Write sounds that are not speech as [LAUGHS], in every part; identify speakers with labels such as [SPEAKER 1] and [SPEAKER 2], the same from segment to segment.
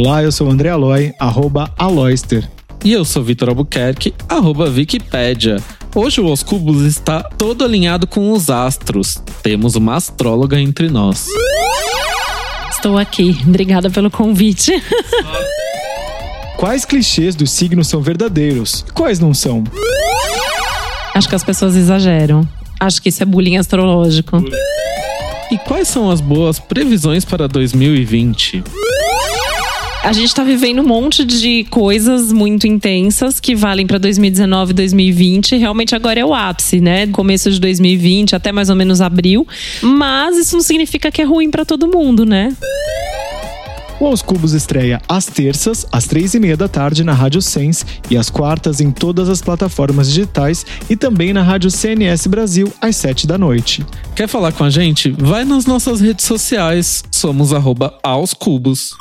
[SPEAKER 1] Olá, eu sou o André Aloy, arroba Aloyster.
[SPEAKER 2] E eu sou Vitor Albuquerque, arroba Wikipédia. Hoje o Os Cubos está todo alinhado com os astros. Temos uma astróloga entre nós.
[SPEAKER 3] Estou aqui. Obrigada pelo convite.
[SPEAKER 1] Quais clichês dos signos são verdadeiros? Quais não são?
[SPEAKER 3] Acho que as pessoas exageram. Acho que isso é bullying astrológico.
[SPEAKER 2] E quais são as boas previsões para 2020?
[SPEAKER 3] A gente tá vivendo um monte de coisas muito intensas que valem para 2019 e 2020. Realmente agora é o ápice, né? Começo de 2020 até mais ou menos abril. Mas isso não significa que é ruim para todo mundo, né?
[SPEAKER 1] O Aos Cubos estreia às terças, às três e meia da tarde na Rádio Sense e às quartas em todas as plataformas digitais e também na Rádio CNS Brasil às sete da noite.
[SPEAKER 2] Quer falar com a gente? Vai nas nossas redes sociais. Somos arroba aos cubos.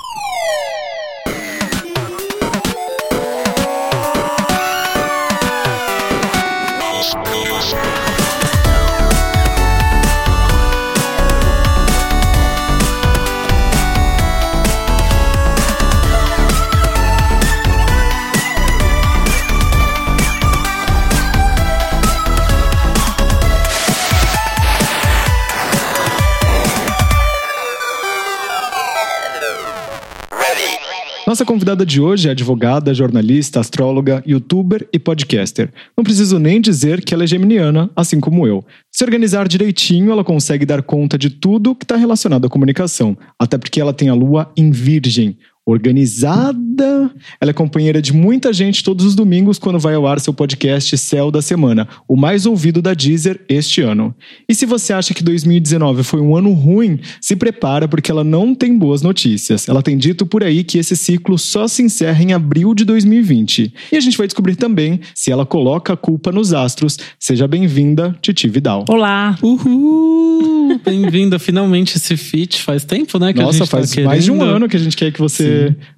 [SPEAKER 1] Nossa convidada de hoje é advogada, jornalista, astróloga, youtuber e podcaster. Não preciso nem dizer que ela é geminiana, assim como eu. Se organizar direitinho, ela consegue dar conta de tudo que está relacionado à comunicação, até porque ela tem a lua em Virgem, organizada. Ela é companheira de muita gente todos os domingos quando vai ao ar seu podcast Céu da Semana, o mais ouvido da Deezer este ano. E se você acha que 2019 foi um ano ruim, se prepara porque ela não tem boas notícias. Ela tem dito por aí que esse ciclo só se encerra em abril de 2020. E a gente vai descobrir também se ela coloca a culpa nos astros. Seja bem-vinda, Titi Vidal.
[SPEAKER 3] Olá.
[SPEAKER 2] Uhul! Bem-vinda [LAUGHS] finalmente esse feat. Faz tempo, né? Que
[SPEAKER 1] Nossa,
[SPEAKER 2] a gente tá
[SPEAKER 1] faz mais de um
[SPEAKER 2] querendo.
[SPEAKER 1] ano que a gente quer que você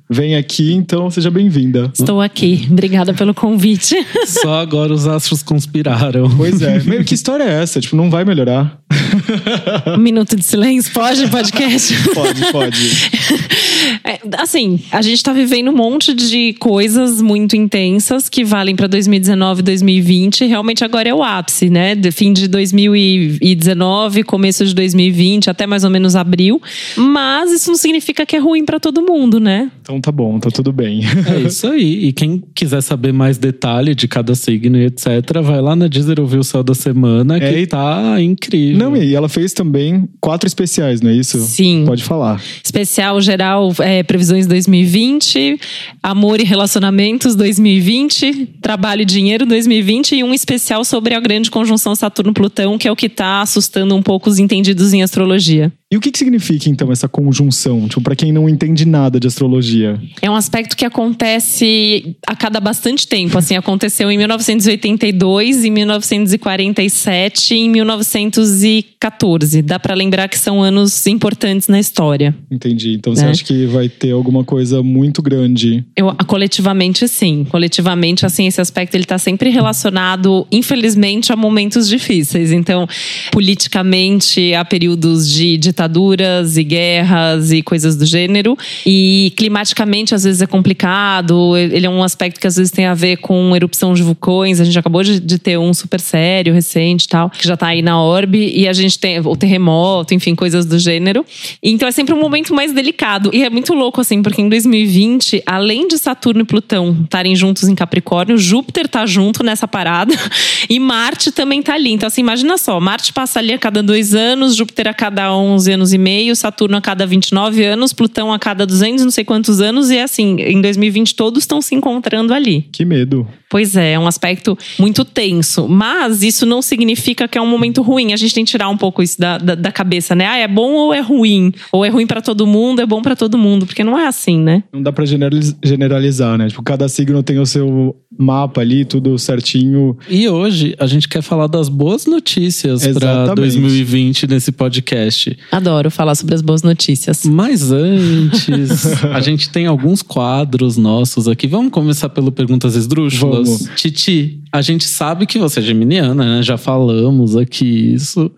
[SPEAKER 1] venha aqui, então seja bem-vinda.
[SPEAKER 3] Estou aqui. Obrigada pelo convite. [LAUGHS]
[SPEAKER 2] Só agora os astros conspiraram.
[SPEAKER 1] Pois é. Meu, que história é essa? Tipo, não vai melhorar.
[SPEAKER 3] Um minuto de silêncio, pode, podcast?
[SPEAKER 1] Pode, pode. [LAUGHS]
[SPEAKER 3] É, assim, a gente tá vivendo um monte de coisas muito intensas que valem para 2019 e 2020. Realmente agora é o ápice, né? De fim de 2019, começo de 2020, até mais ou menos abril. Mas isso não significa que é ruim para todo mundo, né?
[SPEAKER 1] Então tá bom, tá tudo bem.
[SPEAKER 2] É [LAUGHS] isso aí. E quem quiser saber mais detalhe de cada signo e etc., vai lá na Deezer ouvir o Céu da Semana, que
[SPEAKER 1] É, e-
[SPEAKER 2] tá incrível.
[SPEAKER 1] Não, e ela fez também quatro especiais, não é isso?
[SPEAKER 3] Sim.
[SPEAKER 1] Pode falar.
[SPEAKER 3] Especial geral, é, previsões 2020, amor e relacionamentos 2020, trabalho e dinheiro 2020 e um especial sobre a grande conjunção Saturno-Plutão, que é o que tá assustando um pouco os entendidos em astrologia.
[SPEAKER 1] E o que, que significa, então, essa conjunção? Tipo, pra quem não entende nada de astrologia.
[SPEAKER 3] É um aspecto que acontece a cada bastante tempo. Assim, aconteceu em 1982, em 1947 e em 1914. Dá pra lembrar que são anos importantes na história.
[SPEAKER 1] Entendi. Então você
[SPEAKER 3] Né?
[SPEAKER 1] acha que vai ter alguma coisa muito grande?
[SPEAKER 3] Eu, coletivamente, sim. Coletivamente, assim, esse aspecto ele está sempre relacionado, infelizmente, a momentos difíceis. Então, politicamente, a períodos de ditaduras e guerras e coisas do gênero. E climaticamente, às vezes, é complicado. Ele é um aspecto que às vezes tem a ver com erupção de vulcões. A gente acabou de, de ter um super sério, recente tal, que já tá aí na orbe. E a gente tem o terremoto, enfim, coisas do gênero. Então, é sempre um momento mais delicado. E é muito louco, assim, porque em 2020, além de Saturno e Plutão estarem juntos em Capricórnio, Júpiter tá junto nessa parada [LAUGHS] e Marte também tá ali. Então, assim, imagina só: Marte passa ali a cada dois anos, Júpiter a cada 11 anos e meio, Saturno a cada 29 anos, Plutão a cada 200 não sei quantos anos. E assim, em 2020 todos estão se encontrando ali.
[SPEAKER 1] Que medo.
[SPEAKER 3] Pois é, é um aspecto muito tenso. Mas isso não significa que é um momento ruim. A gente tem que tirar um pouco isso da, da, da cabeça, né? Ah, é bom ou é ruim? Ou é ruim pra todo mundo, é bom pra todo mundo. Porque não é assim, né?
[SPEAKER 1] Não dá pra generaliz- generalizar, né? Tipo, cada signo tem o seu mapa ali, tudo certinho.
[SPEAKER 2] E hoje a gente quer falar das boas notícias para
[SPEAKER 1] Exatamente.
[SPEAKER 2] 2020 nesse podcast.
[SPEAKER 3] Adoro falar sobre as boas notícias.
[SPEAKER 2] Mas antes, [LAUGHS] a gente tem alguns quadros nossos aqui. Vamos começar pelo Perguntas Esdrúxulas? Titi, a gente sabe que você é geminiana, né? Já falamos aqui isso.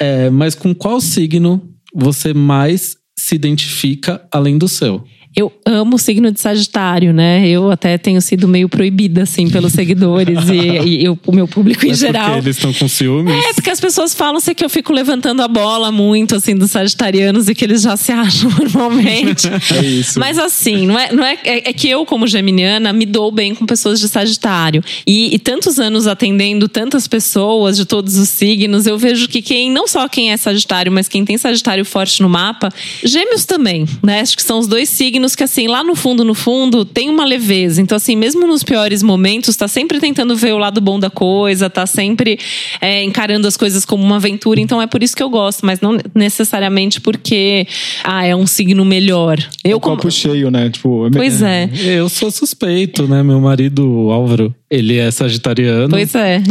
[SPEAKER 2] É, mas com qual signo você mais se identifica além do seu?
[SPEAKER 3] Eu amo o signo de Sagitário, né? Eu até tenho sido meio proibida, assim, pelos seguidores e, [LAUGHS] e eu, o meu público em
[SPEAKER 2] Mas
[SPEAKER 3] geral.
[SPEAKER 2] Porque eles estão com ciúmes.
[SPEAKER 3] É, porque as pessoas falam sei que eu fico levantando a bola muito, assim, dos sagitarianos e que eles já se [LAUGHS] acham normalmente.
[SPEAKER 1] É isso.
[SPEAKER 3] Mas assim, não é, não é, é, é que eu, como geminiana, me dou bem com pessoas de Sagitário. E, e tantos anos atendendo tantas pessoas de todos os signos, eu vejo que quem, não só quem é Sagitário, mas quem tem Sagitário forte no mapa, gêmeos também, né? Acho que são os dois signos que, assim, lá no fundo, no fundo, tem uma leveza. Então, assim, mesmo nos piores momentos, tá sempre tentando ver o lado bom da coisa, tá sempre é, encarando as coisas como uma aventura. Então, é por isso que eu gosto, mas não necessariamente porque, ah, é um signo melhor. Eu,
[SPEAKER 1] o
[SPEAKER 3] como.
[SPEAKER 1] copo cheio, né? Tipo,
[SPEAKER 3] Pois é.
[SPEAKER 2] Eu sou suspeito, né? Meu marido, Álvaro, ele é sagitariano.
[SPEAKER 3] Pois é.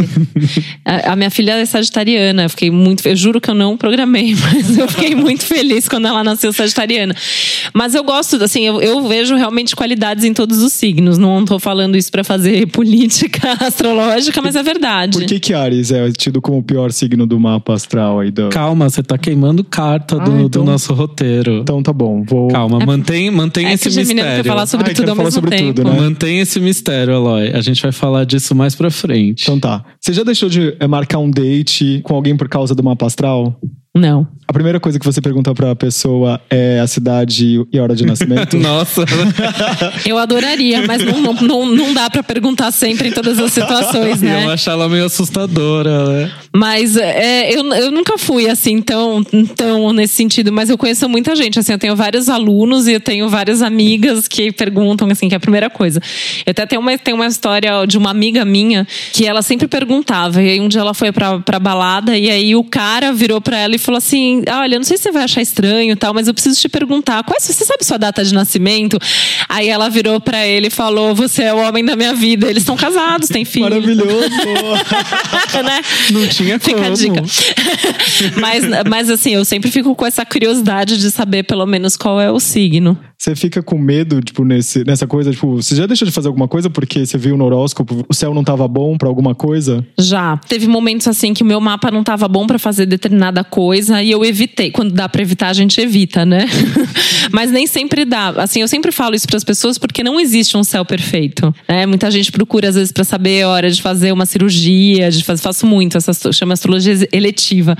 [SPEAKER 3] A, a minha filha é sagitariana. Eu fiquei muito. Eu juro que eu não programei, [LAUGHS] mas eu fiquei muito feliz quando ela nasceu sagitariana. Mas eu gosto, assim, eu, eu vejo realmente qualidades em todos os signos. Não tô falando isso pra fazer [LAUGHS] política astrológica, mas é verdade.
[SPEAKER 1] Por que que Ares é tido como o pior signo do mapa astral aí? Do...
[SPEAKER 2] Calma, você tá queimando carta do,
[SPEAKER 1] Ah, então-
[SPEAKER 2] do nosso roteiro.
[SPEAKER 1] Então tá bom, vou...
[SPEAKER 2] Calma, mantém, mantém
[SPEAKER 3] É
[SPEAKER 2] esse
[SPEAKER 3] que
[SPEAKER 2] mistério.
[SPEAKER 3] quer falar sobre
[SPEAKER 1] Ai,
[SPEAKER 3] tudo
[SPEAKER 1] quero
[SPEAKER 3] ao
[SPEAKER 1] falar
[SPEAKER 3] mesmo
[SPEAKER 1] sobre
[SPEAKER 3] tempo.
[SPEAKER 1] tudo, né?
[SPEAKER 2] Mantém esse mistério, Eloy. A gente vai falar disso mais pra frente.
[SPEAKER 1] Então tá. Você já deixou de eh, marcar um date com alguém por causa do mapa astral?
[SPEAKER 3] Não.
[SPEAKER 1] A primeira coisa que você pergunta pra pessoa é a cidade e a hora de nascimento? [LAUGHS]
[SPEAKER 2] Nossa, [LAUGHS]
[SPEAKER 3] Eu adoraria, mas não, não, não, não dá pra perguntar sempre em todas as situações, né?
[SPEAKER 2] eu acho ela meio assustadora, né?
[SPEAKER 3] Mas é, eu, eu nunca fui assim tão, tão nesse sentido, mas eu conheço muita gente. Assim, eu tenho vários alunos e eu tenho várias amigas que perguntam, assim, que é a primeira coisa. Eu até tenho uma, tenho uma história de uma amiga minha que ela sempre perguntava. E aí um dia ela foi pra, pra balada e aí o cara virou pra ela e falou assim: Olha, não sei se você vai achar estranho tal, mas eu preciso te perguntar: qual é, você sabe sua data de nascimento? Aí ela virou pra ele e falou: Você é o homem da minha vida. Eles estão casados, têm filho.
[SPEAKER 1] Maravilhoso! [LAUGHS]
[SPEAKER 3] né?
[SPEAKER 2] Não tinha
[SPEAKER 3] Fica
[SPEAKER 2] como.
[SPEAKER 3] a dica. [LAUGHS] mas, mas assim, eu sempre fico com essa curiosidade de saber pelo menos qual é o signo.
[SPEAKER 1] Você fica com medo, tipo, nesse, nessa coisa, tipo, você já deixou de fazer alguma coisa porque você viu no horóscopo, o céu não tava bom pra alguma coisa?
[SPEAKER 3] Já. Teve momentos assim que o meu mapa não estava bom pra fazer determinada coisa e eu evitei. Quando dá pra evitar, a gente evita, né? [LAUGHS] Mas nem sempre dá. Assim, eu sempre falo isso pras pessoas porque não existe um céu perfeito. né? Muita gente procura às vezes pra saber a hora de fazer uma cirurgia, de fazer, faço muito essa chama astrologia eletiva.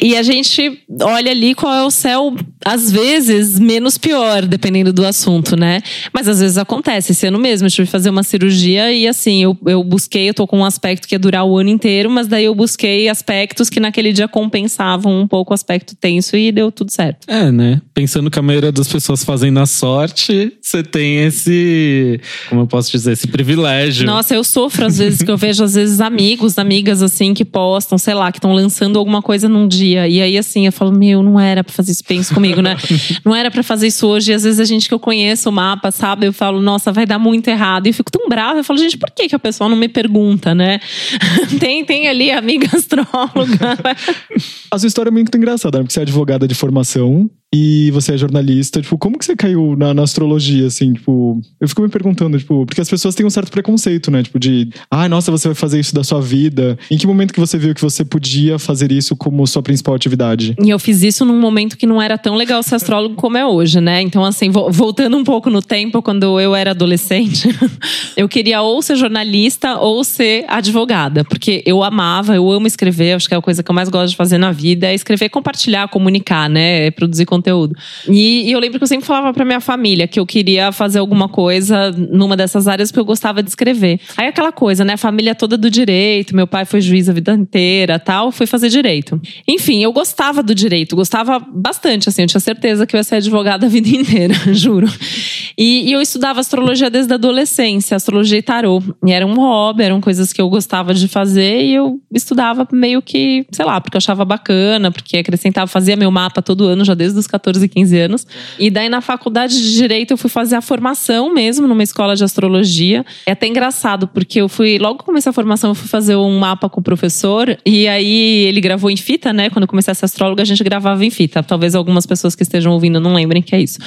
[SPEAKER 3] E a gente olha ali qual é o céu às vezes menos pior, dependendo do assunto, né? Mas às vezes acontece. Esse ano mesmo eu tive que fazer uma cirurgia e assim, eu, eu busquei, eu tô com um aspecto que ia durar o ano inteiro, mas daí eu busquei aspectos que naquele dia compensavam um pouco o aspecto tenso e deu tudo certo.
[SPEAKER 2] É, né? Pensando que a maioria das pessoas fazem na sorte, você tem esse. Como eu posso dizer? Esse privilégio.
[SPEAKER 3] Nossa, eu sofro às vezes que eu vejo às vezes amigos, amigas assim que postam, sei lá, que estão lançando alguma coisa num dia e aí assim, eu falo, meu, não era pra fazer isso, pensa comigo, né? [LAUGHS] Não era pra fazer isso hoje e às vezes a gente que eu conheço o mapa, sabe? Eu falo, nossa, vai dar muito errado. E eu fico tão brava, eu falo, gente, por que que a pessoa não me pergunta, né? [LAUGHS] tem, tem ali amiga [LAUGHS] astróloga.
[SPEAKER 1] A sua história é muito engraçada, né? Porque você é advogada de formação e você é jornalista. Tipo, como que você caiu na, na astrologia, assim? Tipo, eu fico me perguntando, tipo, porque as pessoas têm um certo preconceito, né? Tipo, de, ai, nossa, você vai fazer isso da sua vida. Em que momento que você viu que você podia fazer isso como sua principal atividade?
[SPEAKER 3] E eu fiz isso num momento que não era tão legal ser astrólogo como é hoje, né? Então, assim, vo- voltando um pouco no tempo, quando eu era adolescente, [LAUGHS] eu queria ou ser jornalista ou ser advogada, porque eu amava, eu amo escrever, acho que é a coisa que eu mais gosto de fazer na vida, é escrever, compartilhar, comunicar, né? É produzir conteúdo. E, e eu lembro que eu sempre falava pra minha família que eu queria fazer alguma coisa numa dessas áreas porque eu gostava de escrever. Aí aquela coisa, né? Família toda do direito, meu pai foi juiz a vida inteira, tal, fui fazer direito. Enfim, eu gostava do direito, gostava bastante, assim, eu tinha certeza que eu ia ser advogada a vida [LAUGHS] inteira, juro. E, e eu estudava astrologia desde a adolescência, astrologia e tarô. E era um hobby, eram coisas que eu gostava de fazer e eu estudava meio que, sei lá, porque eu achava bacana, porque acrescentava, fazia meu mapa todo ano, já desde os 14, 15 anos. E daí na faculdade de Direito eu fui fazer a formação mesmo, numa escola de astrologia. É até engraçado, porque eu fui, logo que comecei a formação, eu fui fazer um mapa com o professor, e aí ele gravou em fita, né? Quando eu comecei a ser astróloga, a gente gravava em fita. Talvez algumas pessoas que estejam ouvindo não lembrem que é isso.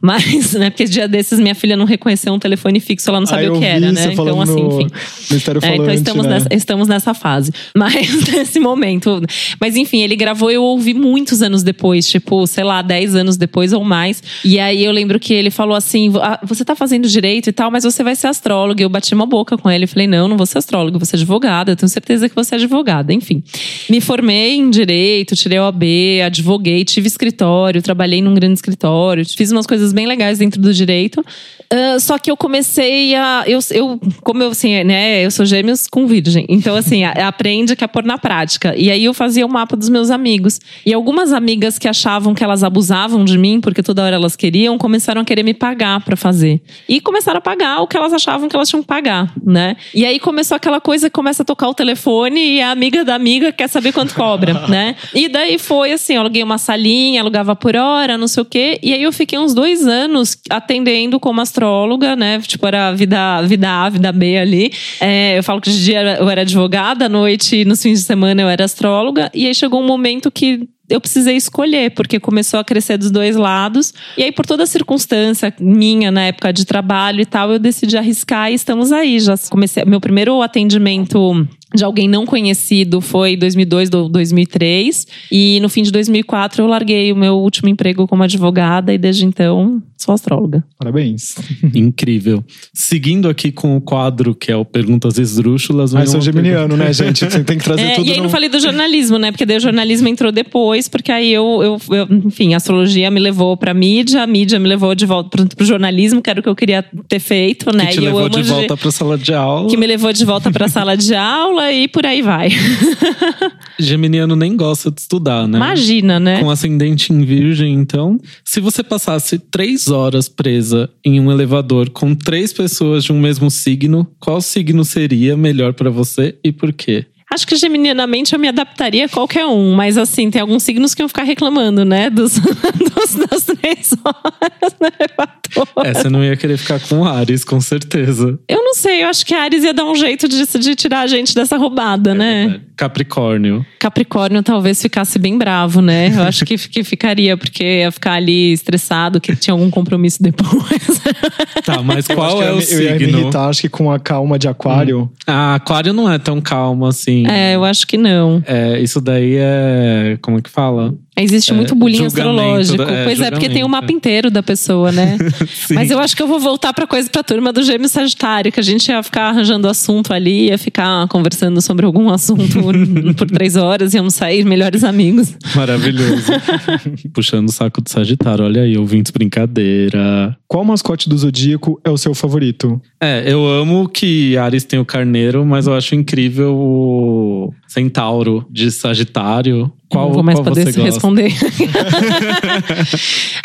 [SPEAKER 3] Mas, né, porque dia desses minha filha não reconheceu um telefone fixo, ela não sabia
[SPEAKER 1] Ah,
[SPEAKER 3] o que era, né? Então, assim,
[SPEAKER 1] no
[SPEAKER 3] enfim.
[SPEAKER 1] Mistério
[SPEAKER 3] É, então estamos,
[SPEAKER 1] né?
[SPEAKER 3] nessa, estamos nessa fase. [LAUGHS] Mas nesse momento. Mas enfim, ele gravou eu ouvi muitos anos depois, tipo, sei lá, 10 anos depois ou mais. E aí eu lembro que ele falou assim: "Ah, você tá fazendo direito e tal, mas você vai ser astróloga. Eu bati uma boca com ele e falei: não, não vou ser astróloga, vou ser advogada. Eu tenho certeza que você é advogada. Enfim. Me formei em direito, tirei OAB, advoguei, tive escritório, trabalhei num grande escritório, fiz umas coisas bem legais dentro do direito. Ah, só que eu comecei a. Eu, eu, como eu, assim, né, eu sou gêmeos com virgem. Então, assim, a- aprende que é pôr na prática. E aí eu fazia o mapa dos meus amigos. E algumas amigas que achavam que elas abusavam de mim, porque toda hora elas queriam, começaram a querer me pagar pra fazer. E começaram a pagar o que elas achavam que elas tinham que pagar, né? E aí começou aquela coisa que começa a tocar o telefone e a amiga da amiga quer saber quanto cobra, [LAUGHS] né? E daí foi assim, eu aluguei uma salinha, alugava por hora, não sei o quê. E aí eu fiquei uns dois anos atendendo como astróloga, né? Tipo, era vida, vida A, vida B ali. É, eu falo que de dia eu era advogada, à noite, nos fins de semana eu era astróloga. E aí chegou um momento que eu precisei escolher, porque começou a crescer dos dois lados. E aí, por toda a circunstância minha na época de trabalho e tal, eu decidi arriscar e estamos aí. Já comecei. Meu primeiro atendimento de alguém não conhecido foi 2002 ou 2003 e no fim de 2004 eu larguei o meu último emprego como advogada e desde então sou astróloga.
[SPEAKER 1] Parabéns. [LAUGHS]
[SPEAKER 2] Incrível. Seguindo aqui com o quadro que é o Perguntas Esdrúxulas.
[SPEAKER 1] Mas sou geminiano, né, gente? Você tem que trazer [LAUGHS]
[SPEAKER 3] É,
[SPEAKER 1] tudo
[SPEAKER 3] e aí
[SPEAKER 1] no...
[SPEAKER 3] não falei do jornalismo, né? Porque daí o jornalismo entrou depois, porque aí eu, eu, eu- enfim, a astrologia me levou pra mídia, a mídia me levou de volta pro, pro jornalismo, que era o que eu queria ter feito, né?
[SPEAKER 2] Que te
[SPEAKER 3] e
[SPEAKER 2] levou de volta pra sala de aula.
[SPEAKER 3] que me levou de volta pra sala de aula [LAUGHS] e por aí vai. [LAUGHS]
[SPEAKER 2] Geminiano nem gosta de estudar, né?
[SPEAKER 3] Imagina, né?
[SPEAKER 2] Com ascendente em virgem, então. Se você passasse três horas presa em um elevador com três pessoas de um mesmo signo, qual signo seria melhor pra você e por quê?
[SPEAKER 3] Acho que geminianamente eu me adaptaria a qualquer um, mas assim, tem alguns signos que iam ficar reclamando, né? [LAUGHS] Dos, dos- das três horas no elevador.
[SPEAKER 2] É, você não ia querer ficar com Ares, com certeza.
[SPEAKER 3] Eu não sei, eu acho que Ares ia dar um jeito de, de tirar a gente dessa roubada, né?
[SPEAKER 2] Capricórnio.
[SPEAKER 3] Capricórnio talvez ficasse bem bravo, né? Eu acho que, que ficaria, porque ia ficar ali estressado, que tinha algum compromisso depois.
[SPEAKER 2] Tá, mas
[SPEAKER 1] Eu
[SPEAKER 2] qual é o
[SPEAKER 1] ia me- Eu ia me
[SPEAKER 2] signo?
[SPEAKER 1] irritar, acho que com a calma de aquário.
[SPEAKER 2] Ah, Aquário não é tão calmo assim.
[SPEAKER 3] É, eu acho que não.
[SPEAKER 2] É, isso daí é. Como é que fala?
[SPEAKER 3] Existe
[SPEAKER 2] É,
[SPEAKER 3] muito bullying astrológico.
[SPEAKER 2] é,
[SPEAKER 3] pois é, porque tem o
[SPEAKER 2] julgamento,
[SPEAKER 3] mapa
[SPEAKER 2] é.
[SPEAKER 3] inteiro da pessoa, né? [LAUGHS] Mas eu acho que eu vou voltar pra coisa pra turma do Gêmeo Sagitário, que a gente ia ficar arranjando assunto ali, ia ficar conversando sobre algum assunto por [LAUGHS] três horas, íamos sair melhores amigos.
[SPEAKER 2] Maravilhoso. [LAUGHS] Puxando o saco do Sagitário. Olha aí, ouvintes, brincadeira.
[SPEAKER 1] Qual mascote do Zodíaco é o seu favorito?
[SPEAKER 2] É, eu amo que Ares tem o carneiro, mas eu acho incrível o centauro de Sagitário. Qual,
[SPEAKER 3] não vou mais
[SPEAKER 2] qual
[SPEAKER 3] poder
[SPEAKER 2] você
[SPEAKER 3] responder. [LAUGHS]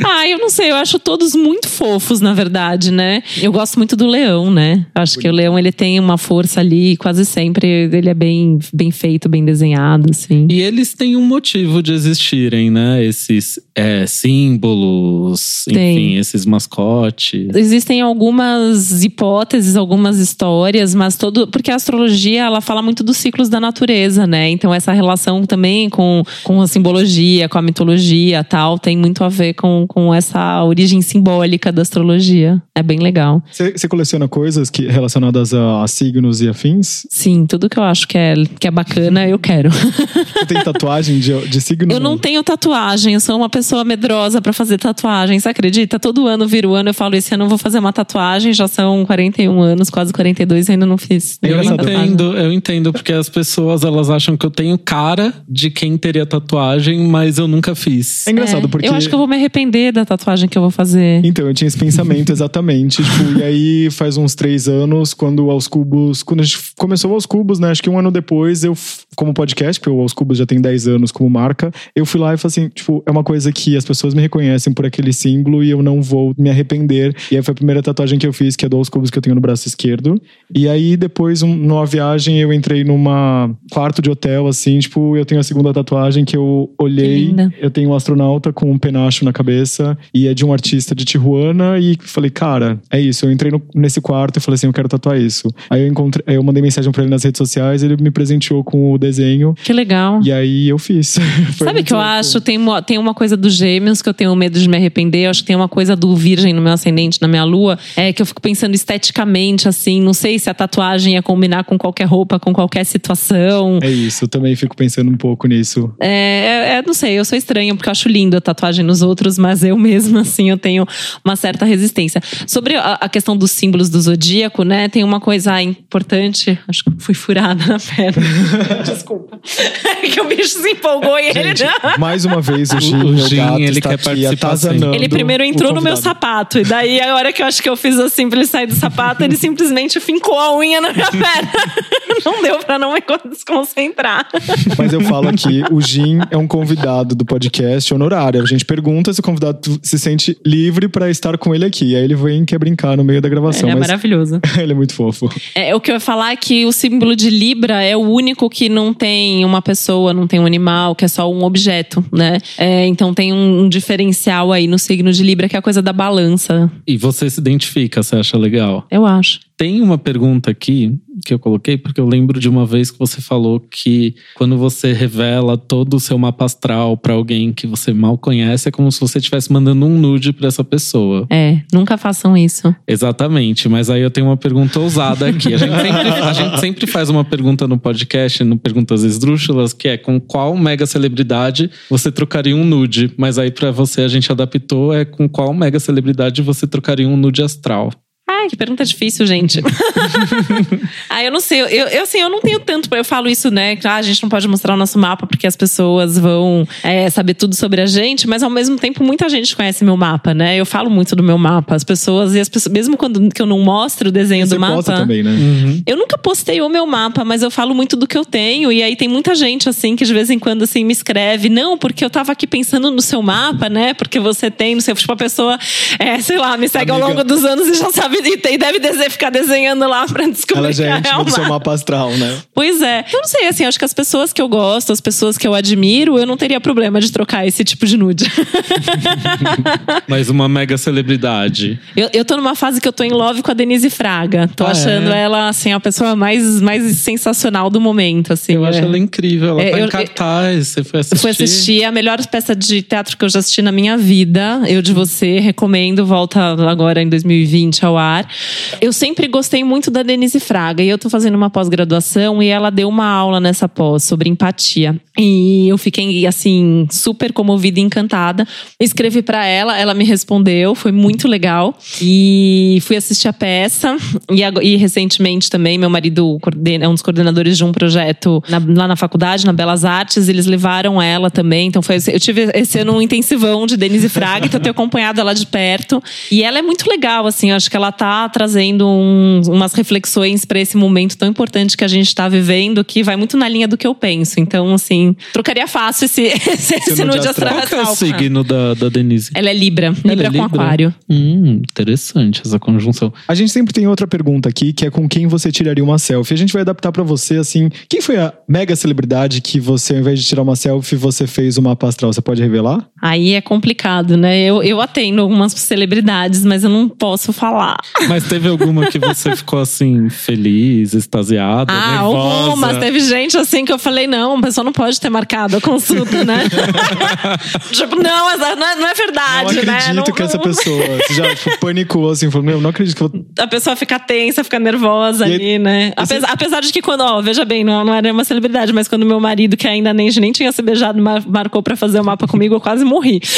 [SPEAKER 3] ah, eu não sei, eu acho todos muito fofos, na verdade, né? Eu gosto muito do leão, né? Acho que o leão ele tem uma força ali, quase sempre ele é bem, bem feito, bem desenhado, assim.
[SPEAKER 2] E eles têm um motivo de existirem, né? Esses é, símbolos,
[SPEAKER 3] Tem.
[SPEAKER 2] enfim, esses mascotes.
[SPEAKER 3] Existem algumas hipóteses, algumas histórias, mas todo. Porque a astrologia ela fala muito dos ciclos da natureza, né? Então, essa relação também com, com a simbologia, com a mitologia tal, tem muito a ver com, com essa origem simbólica da astrologia. É bem legal.
[SPEAKER 1] Você coleciona coisas que, relacionadas a, a signos e afins?
[SPEAKER 3] Sim, tudo que eu acho que é, que é bacana, eu quero.
[SPEAKER 1] Você tem tatuagem de, de signo?
[SPEAKER 3] Eu não tenho tatuagem, eu sou uma pessoa medrosa pra fazer tatuagem, você acredita? Todo ano vira o ano, eu falo, esse ano eu vou fazer uma tatuagem, já são 41 anos, quase 42 e ainda não fiz.
[SPEAKER 2] Eu entendo, eu entendo, porque as pessoas elas acham que eu tenho cara de quem teria tatuagem, mas eu nunca fiz.
[SPEAKER 1] É engraçado,
[SPEAKER 3] É,
[SPEAKER 1] porque.
[SPEAKER 3] Eu acho que eu vou me arrepender da tatuagem que eu vou fazer.
[SPEAKER 1] Então, eu tinha esse pensamento [LAUGHS] exatamente. tipo, e aí, faz uns três anos, quando Aos Cubos. Quando a gente começou Aos Cubos, né? Acho que um ano depois, eu, como podcast, porque o Aos Cubos já tem 10 anos como marca, eu fui lá e falei assim: tipo, é uma coisa que as pessoas me reconhecem por aquele símbolo e eu não vou me arrepender. E aí foi a primeira tatuagem que eu fiz, que é do Aos Cubos que eu tenho no braço esquerdo. E aí, depois, um, numa viagem, eu entrei numa quarto de hotel, assim, tipo, eu tenho a segunda tatuagem que eu olhei.
[SPEAKER 3] linda.
[SPEAKER 1] Eu tenho um astronauta com um penacho na cabeça e é de um artista de Tijuana e falei, cara, é isso. Eu entrei no- nesse quarto e falei assim, eu quero tatuar isso. Aí eu encontrei, eu mandei mensagem pra ele nas redes sociais, ele me presenteou com o desenho.
[SPEAKER 3] Que legal.
[SPEAKER 1] E aí eu fiz. [LAUGHS]
[SPEAKER 3] Sabe que eu
[SPEAKER 1] louco.
[SPEAKER 3] acho? Tem uma, tem uma coisa dos gêmeos que eu tenho medo de me arrepender. Eu acho que tem uma coisa do virgem no meu ascendente, na minha lua, é que eu fico pensando esteticamente, assim. Não sei se a tatuagem ia combinar com qualquer roupa, com qualquer situação.
[SPEAKER 1] É isso, eu também fico pensando um pouco nisso.
[SPEAKER 3] É, é, é, não sei, eu sou estranha porque eu acho lindo a tatuagem nos outros, mas eu mesma, [LAUGHS] assim, eu tenho uma certa resistência. Sobre a, a questão dos símbolos do zodíaco, né, tem uma coisa importante. Acho que fui furada na perna. [LAUGHS] Desculpa. É [LAUGHS] que o bicho se empolgou e ele.
[SPEAKER 1] Gente, mais uma vez o Gin,
[SPEAKER 2] O Gin,
[SPEAKER 1] gato,
[SPEAKER 2] ele
[SPEAKER 1] está
[SPEAKER 2] quer
[SPEAKER 1] aqui
[SPEAKER 2] participar
[SPEAKER 1] atazanando
[SPEAKER 3] Ele primeiro entrou no meu sapato. E daí, a hora que eu acho que eu fiz assim pra ele sair do sapato, ele simplesmente fincou a unha na minha perna. [LAUGHS] Não deu pra não me desconcentrar.
[SPEAKER 1] Mas eu falo aqui, o Gin é um convidado do podcast honorário. A gente pergunta se o convidado se sente livre pra estar com ele aqui. Aí ele vem quer brincar no meio da gravação.
[SPEAKER 3] Ele é
[SPEAKER 1] mas
[SPEAKER 3] maravilhoso. [LAUGHS]
[SPEAKER 1] ele é muito fofo.
[SPEAKER 3] É, o que eu ia falar é que o símbolo de Libra é o único que não tem uma pessoa, não tem um animal, que é só um objeto, né? É, então tem um, um diferencial aí no signo de Libra, que é a coisa da balança,
[SPEAKER 2] E você se identifica, você acha legal?
[SPEAKER 3] eu acho.
[SPEAKER 2] Tem uma pergunta aqui que eu coloquei, porque eu lembro de uma vez que você falou que quando você revela todo o seu mapa astral pra alguém que você mal conhece, é como se você estivesse mandando um nude pra essa pessoa.
[SPEAKER 3] É, nunca façam isso.
[SPEAKER 2] Exatamente, mas aí eu tenho uma pergunta ousada aqui. A gente sempre, a gente sempre faz uma pergunta no podcast, no Perguntas Esdrúxulas, que é com qual mega celebridade você trocaria um nude? Mas aí pra você a gente adaptou, é com qual mega celebridade você trocaria um nude astral?
[SPEAKER 3] Ai, que pergunta difícil, gente. [LAUGHS] ah, eu não sei. Eu, eu, assim, eu não tenho tanto. Eu falo isso, né? que, ah, a gente não pode mostrar o nosso mapa porque as pessoas vão é, saber tudo sobre a gente, mas ao mesmo tempo muita gente conhece meu mapa, né? Eu falo muito do meu mapa. As pessoas, e as pessoas, mesmo quando que eu não mostro o desenho
[SPEAKER 1] Você
[SPEAKER 3] do mapa.
[SPEAKER 1] posta também, né?
[SPEAKER 3] Eu nunca postei o meu mapa, mas eu falo muito do que eu tenho. E aí tem muita gente, assim, que de vez em quando, assim, me escreve. Não, porque eu tava aqui pensando no seu mapa, né? Porque você tem, não sei, tipo, a pessoa, é, sei lá, me segue ao
[SPEAKER 1] Amiga.
[SPEAKER 3] longo dos anos e já sabe, e tem- deve ficar desenhando lá pra descobrir
[SPEAKER 1] Ela já é
[SPEAKER 3] que
[SPEAKER 1] íntima
[SPEAKER 3] o
[SPEAKER 1] do seu
[SPEAKER 3] mapa.
[SPEAKER 1] astral, né?
[SPEAKER 3] Pois é. Eu não sei, assim, acho que as pessoas que eu gosto, as pessoas que eu admiro, eu não teria problema de trocar esse tipo de nude. [LAUGHS] [LAUGHS]
[SPEAKER 2] Mas uma mega celebridade.
[SPEAKER 3] Eu, eu tô numa fase que eu tô em love com a Denise Fraga. Tô
[SPEAKER 2] Ah,
[SPEAKER 3] achando
[SPEAKER 2] é?
[SPEAKER 3] ela, assim, a pessoa mais, mais sensacional do momento, assim.
[SPEAKER 2] Eu acho
[SPEAKER 3] é.
[SPEAKER 2] ela incrível. Ela
[SPEAKER 3] É,
[SPEAKER 2] tá
[SPEAKER 3] eu-
[SPEAKER 2] em cartaz. Você foi
[SPEAKER 3] Eu
[SPEAKER 2] assistir?
[SPEAKER 3] fui assistir a melhor peça de teatro que eu já assisti na minha vida. Eu de você, recomendo, volta agora em 2020 ao ar. Eu sempre gostei muito da Denise Fraga e eu tô fazendo uma pós-graduação e ela deu uma aula nessa pós sobre empatia. E eu fiquei assim super comovida e encantada. Escrevi pra ela, ela me respondeu, foi muito legal. E fui assistir a peça e, e recentemente também meu marido é um dos coordenadores de um projeto na- lá na faculdade, na Belas Artes, eles levaram ela também. Então foi eu tive esse ano um intensivão de Denise Fraga, então eu tenho acompanhado ela de perto. E ela é muito legal, assim, acho que ela tá trazendo um- umas reflexões pra esse momento tão importante que a gente tá vivendo, que vai muito na linha do que eu penso. Então, assim, trocaria fácil esse, [LAUGHS] esse, esse
[SPEAKER 1] nude
[SPEAKER 3] nude
[SPEAKER 1] astral.
[SPEAKER 2] Qual que é o signo da, da Denise?
[SPEAKER 3] Ela é Libra,
[SPEAKER 2] Ela
[SPEAKER 3] Libra
[SPEAKER 2] é
[SPEAKER 3] com Aquário.
[SPEAKER 2] Hum, interessante essa conjunção.
[SPEAKER 1] A gente sempre tem outra pergunta aqui, que é com quem você tiraria uma selfie. A gente vai adaptar pra você, assim, quem foi a mega celebridade que você, ao invés de tirar uma selfie, você fez uma mapa astral? Você pode revelar?
[SPEAKER 3] Aí é complicado, né? Eu, eu atendo algumas celebridades, mas eu não posso falar.
[SPEAKER 2] Mas teve alguma que você ficou assim, feliz, extasiada,
[SPEAKER 3] Ah,
[SPEAKER 2] nervosa?
[SPEAKER 3] algumas. Teve gente assim que eu falei, não, a pessoa não pode ter marcado a consulta, né? [LAUGHS] tipo, não, não é, não é
[SPEAKER 1] não
[SPEAKER 3] verdade,
[SPEAKER 1] acredito
[SPEAKER 3] né? Não-
[SPEAKER 1] que essa pessoa você já tipo, panicou, assim, falou, meu, não acredito que vou...
[SPEAKER 3] A pessoa fica tensa, fica nervosa
[SPEAKER 1] E aí-
[SPEAKER 3] ali, né?
[SPEAKER 1] esse-
[SPEAKER 3] Apesar, apesar de que quando, ó, veja bem, não, não era uma celebridade, mas quando meu marido, que ainda nem, nem tinha se beijado, mar- marcou pra fazer o mapa comigo, eu quase morri. [LAUGHS]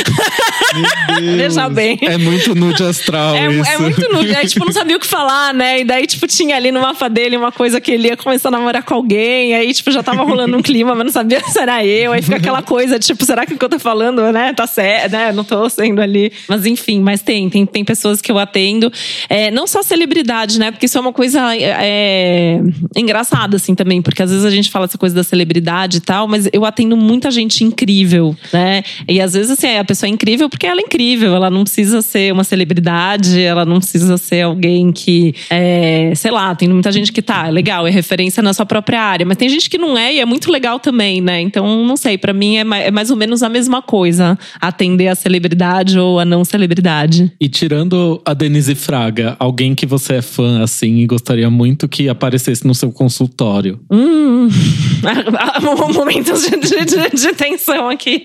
[SPEAKER 3] Veja bem.
[SPEAKER 2] É muito nude astral
[SPEAKER 3] É,
[SPEAKER 2] isso.
[SPEAKER 3] é muito nude. Aí, tipo, não sabia o que falar, né? E daí, tipo, tinha ali no mapa dele uma coisa que ele ia começar a namorar com alguém. Aí, tipo, já tava rolando um clima, mas não sabia se era eu. Aí fica aquela coisa, tipo, será que o que eu tô falando, né? Tá certo, né? Não tô sendo ali. Mas enfim, mas tem. Tem, tem pessoas que eu atendo. É, não só celebridade, né? Porque isso é uma coisa é, engraçada, assim, também. Porque às vezes a gente fala essa coisa da celebridade e tal, mas eu atendo muita gente incrível, né? E às vezes, assim, a pessoa é incrível porque ela é incrível. Ela não precisa ser uma celebridade, ela não precisa ser alguém que, é, sei lá, tem muita gente que tá, é legal, é referência na sua própria área, mas tem gente que não é e é muito legal também, né? Então, não sei, para mim é mais, é mais ou menos a mesma coisa atender a celebridade ou a não celebridade.
[SPEAKER 2] E tirando a Denise Fraga, alguém que você é fã assim e gostaria muito que aparecesse no seu consultório?
[SPEAKER 3] Hum, [LAUGHS] momentos de, de, de, de tensão aqui.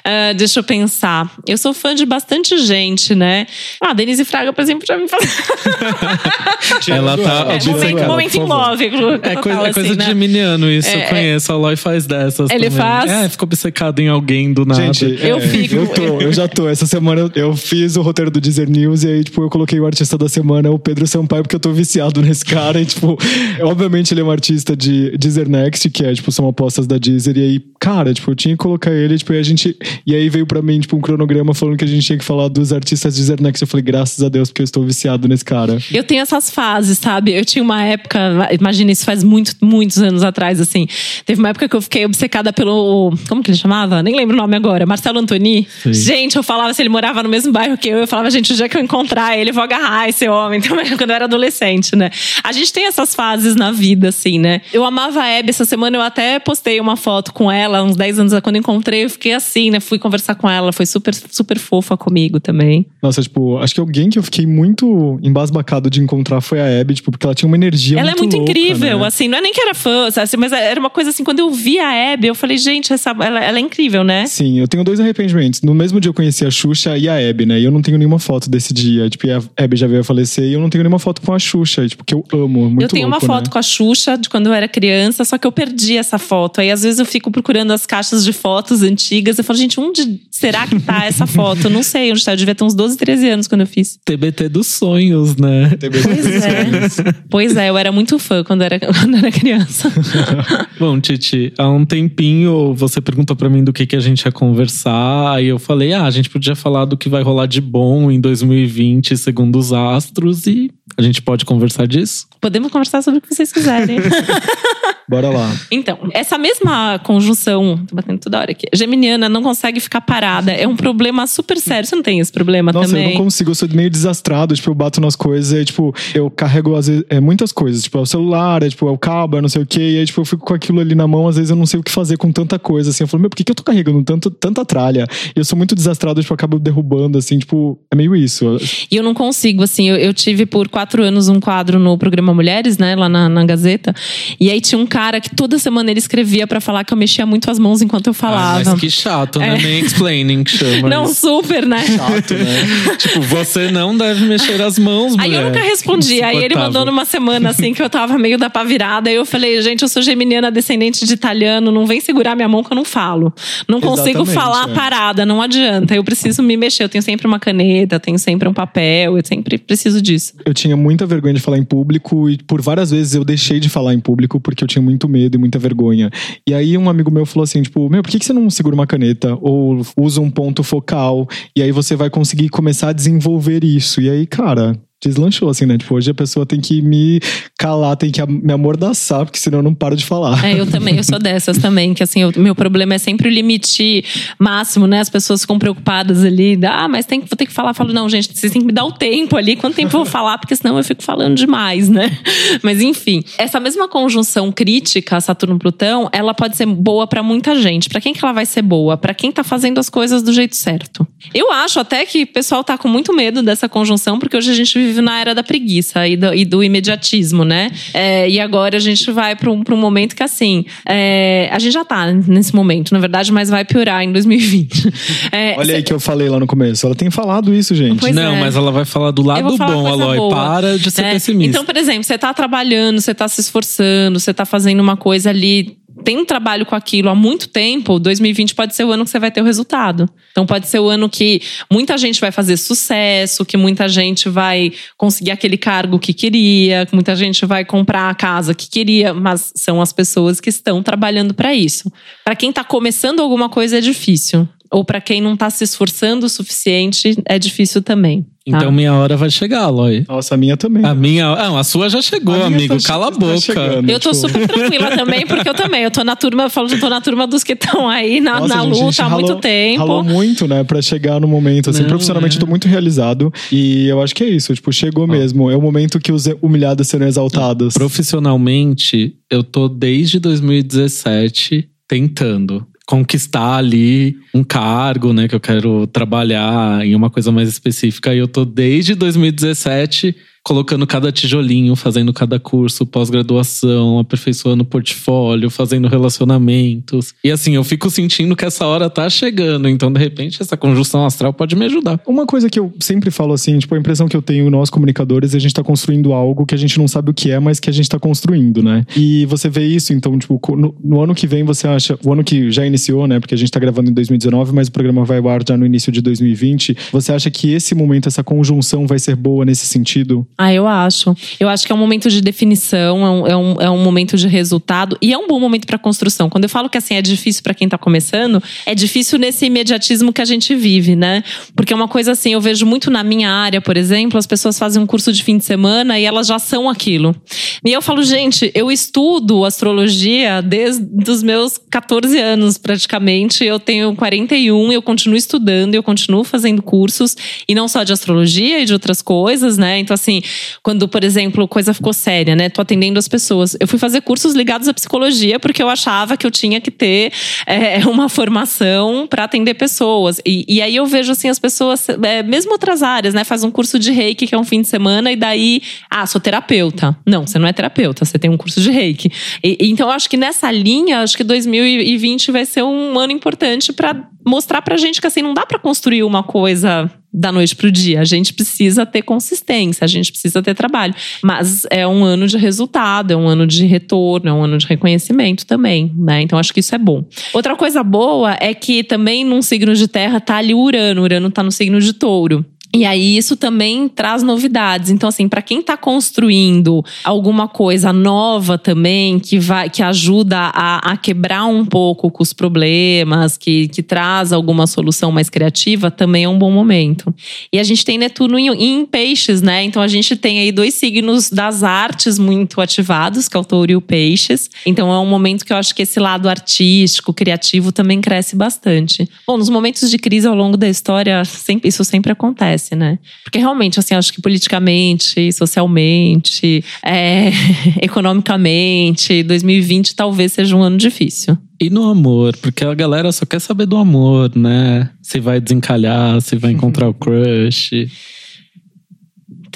[SPEAKER 3] Uh, [LAUGHS] deixa eu pensar. Eu sou fã de bastante gente, né? Ah, Denise Fraga, por exemplo, já me faz. [LAUGHS]
[SPEAKER 2] Ela tá.
[SPEAKER 3] É, momento, ela, momento em love.
[SPEAKER 2] É coisa, é coisa
[SPEAKER 3] assim,
[SPEAKER 2] de
[SPEAKER 3] né?
[SPEAKER 2] geminiano isso.
[SPEAKER 3] É,
[SPEAKER 2] eu conheço. A Loi faz dessas.
[SPEAKER 3] Ele
[SPEAKER 2] também.
[SPEAKER 3] faz?
[SPEAKER 2] É, ficou obcecado em alguém do nada.
[SPEAKER 1] Gente,
[SPEAKER 3] Eu
[SPEAKER 1] é,
[SPEAKER 3] fico-
[SPEAKER 1] Eu tô, eu já tô. Essa semana eu, eu fiz o roteiro do Deezer News e aí, tipo, eu coloquei o artista da semana, o Pedro Sampaio, porque eu tô viciado nesse cara. E, tipo, obviamente ele é um artista de Deezer Next, que é, tipo, são apostas da Deezer. E aí, cara, tipo, eu tinha que colocar ele, tipo, e a gente. E aí veio pra mim, tipo, um cronograma falando que a gente tinha que falar dos artistas Deezer Next. Eu falei, graças a Deus, porque eu estou viciado nesse cara.
[SPEAKER 3] Eu tenho essas fases, sabe? Eu tinha uma época, imagina, isso faz muito, muitos anos atrás, assim. Teve uma época que eu fiquei obcecada pelo. Como que ele chamava? Nem lembro o nome agora. Marcelo Antoni.
[SPEAKER 2] Sim.
[SPEAKER 3] Gente, eu falava se ele morava no mesmo bairro que eu. Eu falava, gente, o dia que eu encontrar ele, eu vou agarrar esse homem. [LAUGHS] Então, quando eu era adolescente, né? A gente tem essas fases na vida, assim, né? Eu amava a Abby. Essa semana eu até postei uma foto com ela, uns 10 anos quando eu encontrei. Eu fiquei assim, né? Fui conversar com ela. Foi super, super fofa comigo também.
[SPEAKER 1] Nossa, tipo, acho que alguém que eu fiquei muito embasbacado de encontrar foi a Abby, tipo, porque ela tinha uma energia
[SPEAKER 3] Ela é
[SPEAKER 1] muito
[SPEAKER 3] muito
[SPEAKER 1] louca,
[SPEAKER 3] incrível,
[SPEAKER 1] né?
[SPEAKER 3] assim, não é nem que era fã, sabe, mas era uma coisa assim, quando eu vi a Abby, eu falei, gente, essa, ela, ela é incrível, né?
[SPEAKER 1] Sim, eu tenho dois arrependimentos. No mesmo dia eu conheci a Xuxa e a Abby, né? E eu não tenho nenhuma foto desse dia. Tipo, e a Abby já veio a falecer e eu não tenho nenhuma foto com a Xuxa, tipo, que eu amo. Muito
[SPEAKER 3] eu tenho
[SPEAKER 1] louco,
[SPEAKER 3] uma foto
[SPEAKER 1] né?
[SPEAKER 3] com a Xuxa de quando eu era criança, só que eu perdi essa foto. Aí às vezes eu fico procurando as caixas de fotos antigas. Eu falo, gente, onde será que tá essa foto? Eu não sei onde tá. Eu devia ter uns 12, 13 anos quando eu fiz.
[SPEAKER 2] TBT dos sonhos, né?
[SPEAKER 3] Pois é. pois é, eu era muito fã quando era, [LAUGHS] quando era criança. [LAUGHS]
[SPEAKER 2] Bom, Titi, há um tempinho você perguntou pra mim do que, que a gente ia conversar. Aí eu falei, ah, a gente podia falar do que vai rolar de bom em 2020, segundo os astros, e a gente pode conversar disso?
[SPEAKER 3] Podemos conversar sobre o que vocês quiserem. [LAUGHS]
[SPEAKER 1] Bora lá.
[SPEAKER 3] Então, essa mesma conjunção, tô batendo toda hora aqui, geminiana não consegue ficar parada. É um problema super sério. Você não tem esse problema
[SPEAKER 1] Nossa,
[SPEAKER 3] também?
[SPEAKER 1] eu não consigo, eu sou meio desastrado, tipo, eu bato nas coisas e, tipo, eu carrego, às vezes, é, muitas coisas, tipo, é o celular, é, tipo, é o cabo, é não sei o quê, e aí, tipo, eu fico com aquilo ali na mão, às vezes eu não sei o que fazer com tanta coisa, assim, eu falo, meu, por que, que eu tô carregando tanto, tanta tralha? E eu sou muito desastrado, tipo, eu acabo derrubando, assim, tipo, é meio isso.
[SPEAKER 3] E eu não consigo, assim, eu, eu tive por quatro anos um quadro no programa Mulheres, né, lá na, na Gazeta. E aí tinha um cara que toda semana ele escrevia pra falar que eu mexia muito as mãos enquanto eu
[SPEAKER 2] Ah,
[SPEAKER 3] falava.
[SPEAKER 2] mas que chato, né? Nem explaining que chama. [LAUGHS]
[SPEAKER 3] não,
[SPEAKER 2] isso.
[SPEAKER 3] super, né?
[SPEAKER 1] Chato, né? [LAUGHS]
[SPEAKER 2] Tipo, você não deve mexer as mãos,
[SPEAKER 3] Aí eu
[SPEAKER 2] mulher.
[SPEAKER 3] nunca respondi. Aí ele mandou numa semana assim que eu tava meio da pá virada. Aí eu falei, gente, eu sou geminiana descendente de italiano, não vem segurar minha mão que eu não falo. Não consigo
[SPEAKER 1] Exatamente,
[SPEAKER 3] falar
[SPEAKER 1] é.
[SPEAKER 3] parada, não adianta. Eu preciso me mexer. Eu tenho sempre uma caneta, tenho sempre um papel, eu sempre preciso disso.
[SPEAKER 1] Eu tinha muita vergonha de falar em público e por várias vezes eu deixei de falar em público porque eu tinha muito medo e muita vergonha. E aí um amigo meu falou assim, tipo, meu, por que que você não segura uma caneta ou usa um ponto focal e aí você vai conseguir começar a desenvolver isso. E aí, cara, deslanchou assim, né? Tipo, hoje a pessoa tem que me calar, tem que me amordaçar, porque senão eu não paro de falar.
[SPEAKER 3] É, eu também, eu sou dessas também, que assim, o meu problema é sempre o limite máximo, né? As pessoas ficam preocupadas ali, ah, mas tem, vou ter que falar. Eu falo, não, gente, vocês têm que me dar o tempo ali, quanto tempo eu vou falar, porque senão eu fico falando demais, né? Mas enfim, essa mesma conjunção crítica, Saturno-Plutão, ela pode ser boa pra muita gente. Pra quem que ela vai ser boa? Pra quem tá fazendo as coisas do jeito certo. Eu acho até que o pessoal tá com muito medo dessa conjunção, porque hoje a gente vive na era da preguiça e do, e do imediatismo, né? É, e agora a gente vai para um, pra um momento que, assim, é, a gente já tá nesse momento, na verdade, mas vai piorar em 2020. [LAUGHS] É,
[SPEAKER 1] Olha aí que eu falei lá no começo. Ela tem falado isso, gente.
[SPEAKER 3] Pois
[SPEAKER 2] não,
[SPEAKER 3] é.
[SPEAKER 2] mas ela vai falar do lado bom, Aloy.
[SPEAKER 3] boa.
[SPEAKER 2] Para de ser
[SPEAKER 3] É,
[SPEAKER 2] pessimista.
[SPEAKER 3] Então, por exemplo, você tá trabalhando, você tá se esforçando, você tá fazendo uma coisa ali. Tem um trabalho com aquilo há muito tempo, 2020 pode ser o ano que você vai ter o resultado. Então pode ser o ano que muita gente vai fazer sucesso, que muita gente vai conseguir aquele cargo que queria, que muita gente vai comprar a casa que queria, mas são as pessoas que estão trabalhando para isso. Para quem tá começando alguma coisa é difícil. Ou para quem não tá se esforçando o suficiente, é difícil também. tá?
[SPEAKER 2] Então minha hora vai chegar, Loi.
[SPEAKER 1] Nossa, a minha também.
[SPEAKER 2] A minha. Não, a sua já chegou,
[SPEAKER 1] A
[SPEAKER 2] amigo.
[SPEAKER 1] tá-
[SPEAKER 2] Cala a
[SPEAKER 1] tá
[SPEAKER 2] boca.
[SPEAKER 1] chegando.
[SPEAKER 3] Eu tô
[SPEAKER 1] tipo-
[SPEAKER 3] super tranquila também, porque eu também. Eu tô na turma, eu falo que eu tô na turma dos que estão aí na,
[SPEAKER 1] Nossa,
[SPEAKER 3] na
[SPEAKER 1] gente,
[SPEAKER 3] luta há muito tempo.
[SPEAKER 1] Ralou muito, né, pra chegar no momento. Assim,
[SPEAKER 2] Não,
[SPEAKER 1] profissionalmente
[SPEAKER 2] é.
[SPEAKER 1] eu tô muito realizado. E eu acho que é isso. Tipo, chegou mesmo. É o momento que os humilhados serão exaltados.
[SPEAKER 2] Profissionalmente, eu tô desde 2017 tentando conquistar ali um cargo, né, que eu quero trabalhar em uma coisa mais específica. E eu tô desde 2017 colocando cada tijolinho, fazendo cada curso, pós-graduação, aperfeiçoando portfólio, fazendo relacionamentos. E assim, eu fico sentindo que essa hora tá chegando, então de repente essa conjunção astral pode me ajudar.
[SPEAKER 1] Uma coisa que eu sempre falo assim, tipo, a impressão que eu tenho, nós comunicadores, a gente tá construindo algo que a gente não sabe o que é, mas que a gente tá construindo, né? E você vê isso, então, tipo, no, no ano que vem você acha, o ano que já iniciou, né? Porque a gente tá gravando em 2019, mas o programa vai ao ar já no início de 2020. Você acha que esse momento, essa conjunção vai ser boa nesse sentido?
[SPEAKER 3] Ah, eu acho. Eu acho que é um momento de definição, é um, é um, é um momento de resultado e é um bom momento para construção. Quando eu falo que assim é difícil para quem tá começando, é difícil nesse imediatismo que a gente vive, né? Porque é uma coisa assim, eu vejo muito na minha área, por exemplo, as pessoas fazem um curso de fim de semana e elas já são aquilo. E eu falo, gente, eu estudo astrologia desde os meus 14 anos, praticamente. Eu tenho 41, eu continuo estudando, eu continuo fazendo cursos, e não só de astrologia e de outras coisas, né? Então, assim, quando, por exemplo, coisa ficou séria, né? Tô atendendo as pessoas. Eu fui fazer cursos ligados à psicologia porque eu achava que eu tinha que ter é, [LAUGHS] uma formação para atender pessoas. E, e aí eu vejo, assim, as pessoas, é, mesmo outras áreas, né? Faz um curso de reiki, que é um fim de semana, e daí, ah, sou terapeuta. Não, você não é terapeuta, você tem um curso de reiki. E- então, eu acho que nessa linha, acho que 2020 vai ser um ano importante para mostrar pra gente que, assim, não dá para construir uma coisa da noite pro dia. A gente precisa ter consistência, a gente precisa ter trabalho. Mas é um ano de resultado, é um ano de retorno, é um ano de reconhecimento também, né? Então acho que isso é bom. Outra coisa boa é que também num signo de terra tá ali o Urano. O Urano tá no signo de touro. E aí isso também traz novidades. Então assim, para quem tá construindo alguma coisa nova também que vai que ajuda a, a quebrar um pouco com os problemas, que, que traz alguma solução mais criativa, também é um bom momento. E a gente tem Netuno em, em peixes, né? Então a gente tem aí dois signos das artes muito ativados, que é o touro e o peixes. Então é um momento que eu acho que esse lado artístico, criativo também cresce bastante. Bom, nos momentos de crise ao longo da história, sempre, isso sempre acontece, né? Porque realmente, assim, acho que politicamente, socialmente, é, [LAUGHS] economicamente, 2020 talvez seja um ano difícil.
[SPEAKER 2] E no amor, porque a galera só quer saber do amor, né? Se vai desencalhar, se vai encontrar o crush.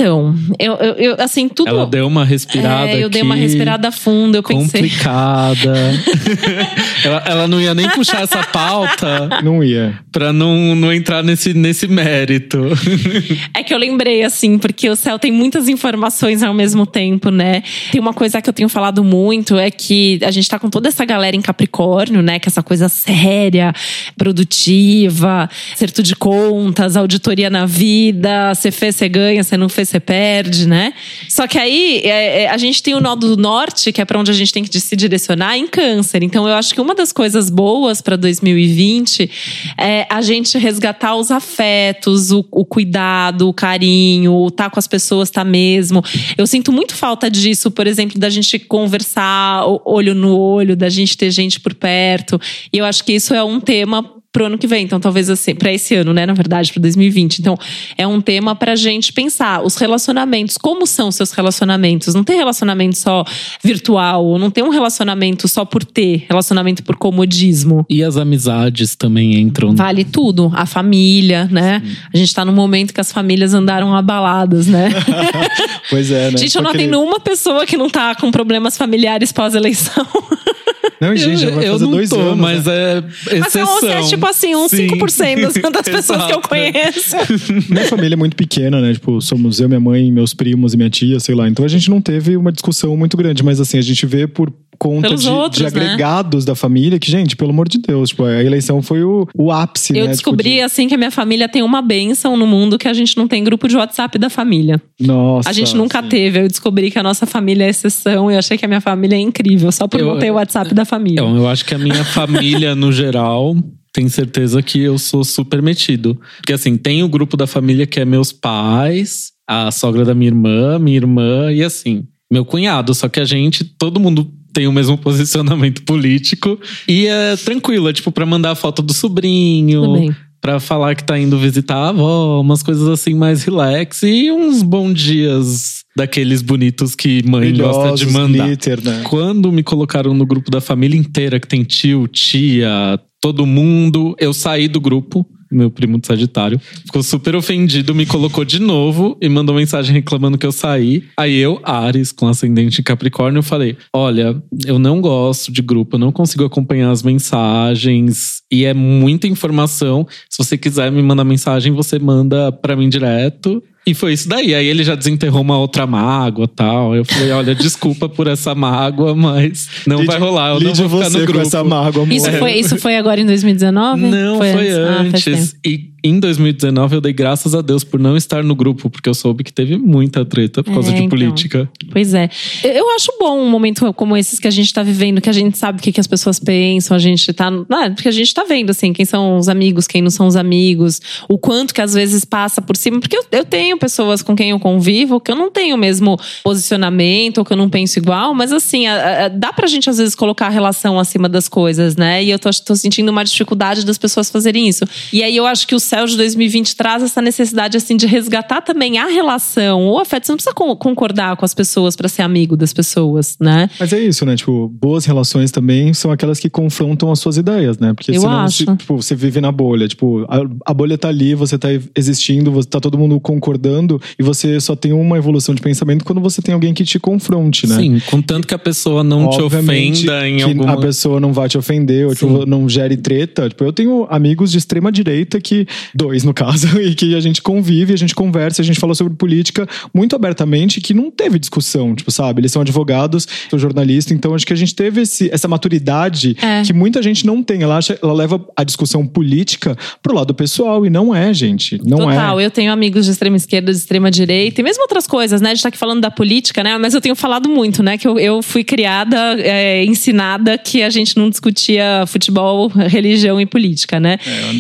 [SPEAKER 3] Então, eu, eu, eu, assim, tudo.
[SPEAKER 2] Ela deu uma respirada.
[SPEAKER 3] É, eu dei uma
[SPEAKER 2] aqui,
[SPEAKER 3] respirada funda, eu pensei.
[SPEAKER 2] Complicada. [LAUGHS] ela, ela não ia nem puxar essa pauta
[SPEAKER 1] Não ia.
[SPEAKER 2] pra não, não entrar nesse, nesse mérito. [LAUGHS]
[SPEAKER 3] É que eu lembrei, assim, porque o céu tem muitas informações ao mesmo tempo, né? Tem uma coisa que eu tenho falado muito, é que a gente tá com toda essa galera em Capricórnio, né? Que é essa coisa séria, produtiva, acerto de contas, auditoria na vida, você fez, você ganha, você não fez, você perde, né? Só que aí é, é, a gente tem o nó do norte, que é pra onde a gente tem que se direcionar, em câncer. Então eu acho que uma das coisas boas pra 2020 é a gente resgatar os afetos, o, o cuidado, o carinho, o tá com as pessoas, tá mesmo. Eu sinto muito falta disso, por exemplo, da gente conversar olho no olho, da gente ter gente por perto. E eu acho que isso é um tema pro ano que vem. Então, talvez assim, para esse ano, né, na verdade, para 2020. Então, é um tema pra gente pensar os relacionamentos, como são os seus relacionamentos? Não tem relacionamento só virtual, não tem um relacionamento só por ter, relacionamento por comodismo.
[SPEAKER 2] E as amizades também entram.
[SPEAKER 3] Vale tudo. A família, né? A gente tá num momento que as famílias andaram abaladas, né? [LAUGHS]
[SPEAKER 1] Pois é, né?
[SPEAKER 3] gente, eu não atendo uma pessoa que não tá com problemas familiares pós-eleição.
[SPEAKER 1] Não, gente, já vai
[SPEAKER 2] eu
[SPEAKER 1] fazer
[SPEAKER 2] não
[SPEAKER 1] dois
[SPEAKER 2] tô,
[SPEAKER 1] anos.
[SPEAKER 2] mas
[SPEAKER 1] né?
[SPEAKER 2] é
[SPEAKER 3] Mas é,
[SPEAKER 2] exceção.
[SPEAKER 3] tipo assim, uns
[SPEAKER 2] Sim.
[SPEAKER 3] 5% das, das [LAUGHS] pessoas que eu conheço. [LAUGHS]
[SPEAKER 1] Minha família é muito pequena, né? Tipo, somos eu, minha mãe, meus primos e minha tia, sei lá. Então a gente não teve uma discussão muito grande, mas assim, a gente vê por conta
[SPEAKER 3] Pelos
[SPEAKER 1] de,
[SPEAKER 3] outros,
[SPEAKER 1] de
[SPEAKER 3] né?
[SPEAKER 1] agregados da família que, gente, pelo amor de Deus, tipo, a eleição foi o, o ápice,
[SPEAKER 3] Eu
[SPEAKER 1] né?
[SPEAKER 3] descobri,
[SPEAKER 1] Tipo,
[SPEAKER 3] assim, que a minha família tem uma benção no mundo que a gente não tem grupo de WhatsApp da família.
[SPEAKER 1] de- Nossa.
[SPEAKER 3] A gente nunca
[SPEAKER 1] sim.
[SPEAKER 3] teve. Eu descobri que a nossa família é exceção e eu achei que a minha família é incrível, só por
[SPEAKER 2] Eu-
[SPEAKER 3] não ter o WhatsApp da família.
[SPEAKER 2] Então, eu acho que a minha família, no geral, tem certeza que eu sou super metido. Porque assim, tem o grupo da família que é meus pais, a sogra da minha irmã, minha irmã e assim, meu cunhado. Só que a gente, todo mundo tem o mesmo [LAUGHS] posicionamento político e é tranquilo, é tipo pra mandar a foto do sobrinho. Pra falar que tá indo visitar a avó, umas coisas assim mais relax e uns bons dias daqueles bonitos que mãe gosta de mandar.
[SPEAKER 1] glitter, né?
[SPEAKER 2] Quando me colocaram no grupo da família inteira, que tem tio, tia, todo mundo, eu saí do grupo. Meu primo de Sagitário ficou super ofendido, me colocou de novo e mandou mensagem reclamando que eu saí. Aí eu, Ares, com ascendente em Capricórnio, falei: Olha, eu não gosto de grupo, eu não consigo acompanhar as mensagens e é muita informação. Se você quiser me mandar mensagem, você manda pra mim direto. E foi isso daí. Aí ele já desenterrou uma outra mágoa tal. Eu falei: olha, desculpa por essa mágoa, mas não
[SPEAKER 1] Lide-
[SPEAKER 2] vai rolar. Eu não vou ficar
[SPEAKER 1] você
[SPEAKER 2] no
[SPEAKER 1] com
[SPEAKER 2] grupo.
[SPEAKER 1] essa mágoa, amor.
[SPEAKER 3] Isso foi, isso foi agora em 2019?
[SPEAKER 2] Não, foi,
[SPEAKER 3] Ah, faz
[SPEAKER 2] antes.
[SPEAKER 3] tempo.
[SPEAKER 2] e em 2019 eu dei graças a Deus por não estar no grupo, porque eu soube que teve muita treta por causa
[SPEAKER 3] É,
[SPEAKER 2] de
[SPEAKER 3] então.
[SPEAKER 2] política.
[SPEAKER 3] Pois é. Eu- Eu acho bom um momento como esses que a gente tá vivendo, que a gente sabe o que, que as pessoas pensam, a gente tá. Ah, porque a gente tá vendo, assim, quem são os amigos, quem não são os amigos, o quanto que às vezes passa por cima. Porque eu, eu tenho pessoas com quem eu convivo que eu não tenho o mesmo posicionamento, ou que eu não penso igual, mas assim, a- a- dá pra gente às vezes colocar a relação acima das coisas, né? E eu tô, tô sentindo uma dificuldade das pessoas fazerem isso. E aí eu acho que o céu de 2020 traz essa necessidade, assim, de resgatar também a relação, o afeto. Você não precisa con- concordar com as pessoas pra ser amigo das pessoas, né?
[SPEAKER 1] Mas é isso, né? Tipo, boas relações também são aquelas que confrontam as suas ideias, né? Porque
[SPEAKER 3] Eu
[SPEAKER 1] senão
[SPEAKER 3] acho.
[SPEAKER 1] se- tipo, você vive na bolha. Tipo, a, a bolha tá ali, você tá existindo, você tá todo mundo concordando e você só tem uma evolução de pensamento quando você tem alguém que te confronte, né?
[SPEAKER 2] Sim, contanto que a pessoa não te
[SPEAKER 1] Obviamente
[SPEAKER 2] ofenda em
[SPEAKER 1] que
[SPEAKER 2] alguma.
[SPEAKER 1] a pessoa não vai te ofender ou tipo, não gere treta. Tipo, eu tenho amigos de extrema direita que dois no caso [LAUGHS] e que a gente convive, a gente conversa, a gente fala sobre política muito abertamente que não teve discussão, tipo, sabe? Eles são advogados, sou jornalista, então acho que a gente teve esse- essa maturidade
[SPEAKER 3] É.
[SPEAKER 1] que muita gente não tem. Ela acha, ela leva a discussão política pro lado pessoal e não é, gente. Não
[SPEAKER 3] Total,
[SPEAKER 1] é.
[SPEAKER 3] eu tenho amigos de extrema esquerda, de extrema direita, e mesmo outras coisas, né? A gente tá aqui falando da política, né? Mas eu tenho falado muito, né? Que eu, eu fui criada, é, ensinada que a gente não discutia futebol, religião e política, né?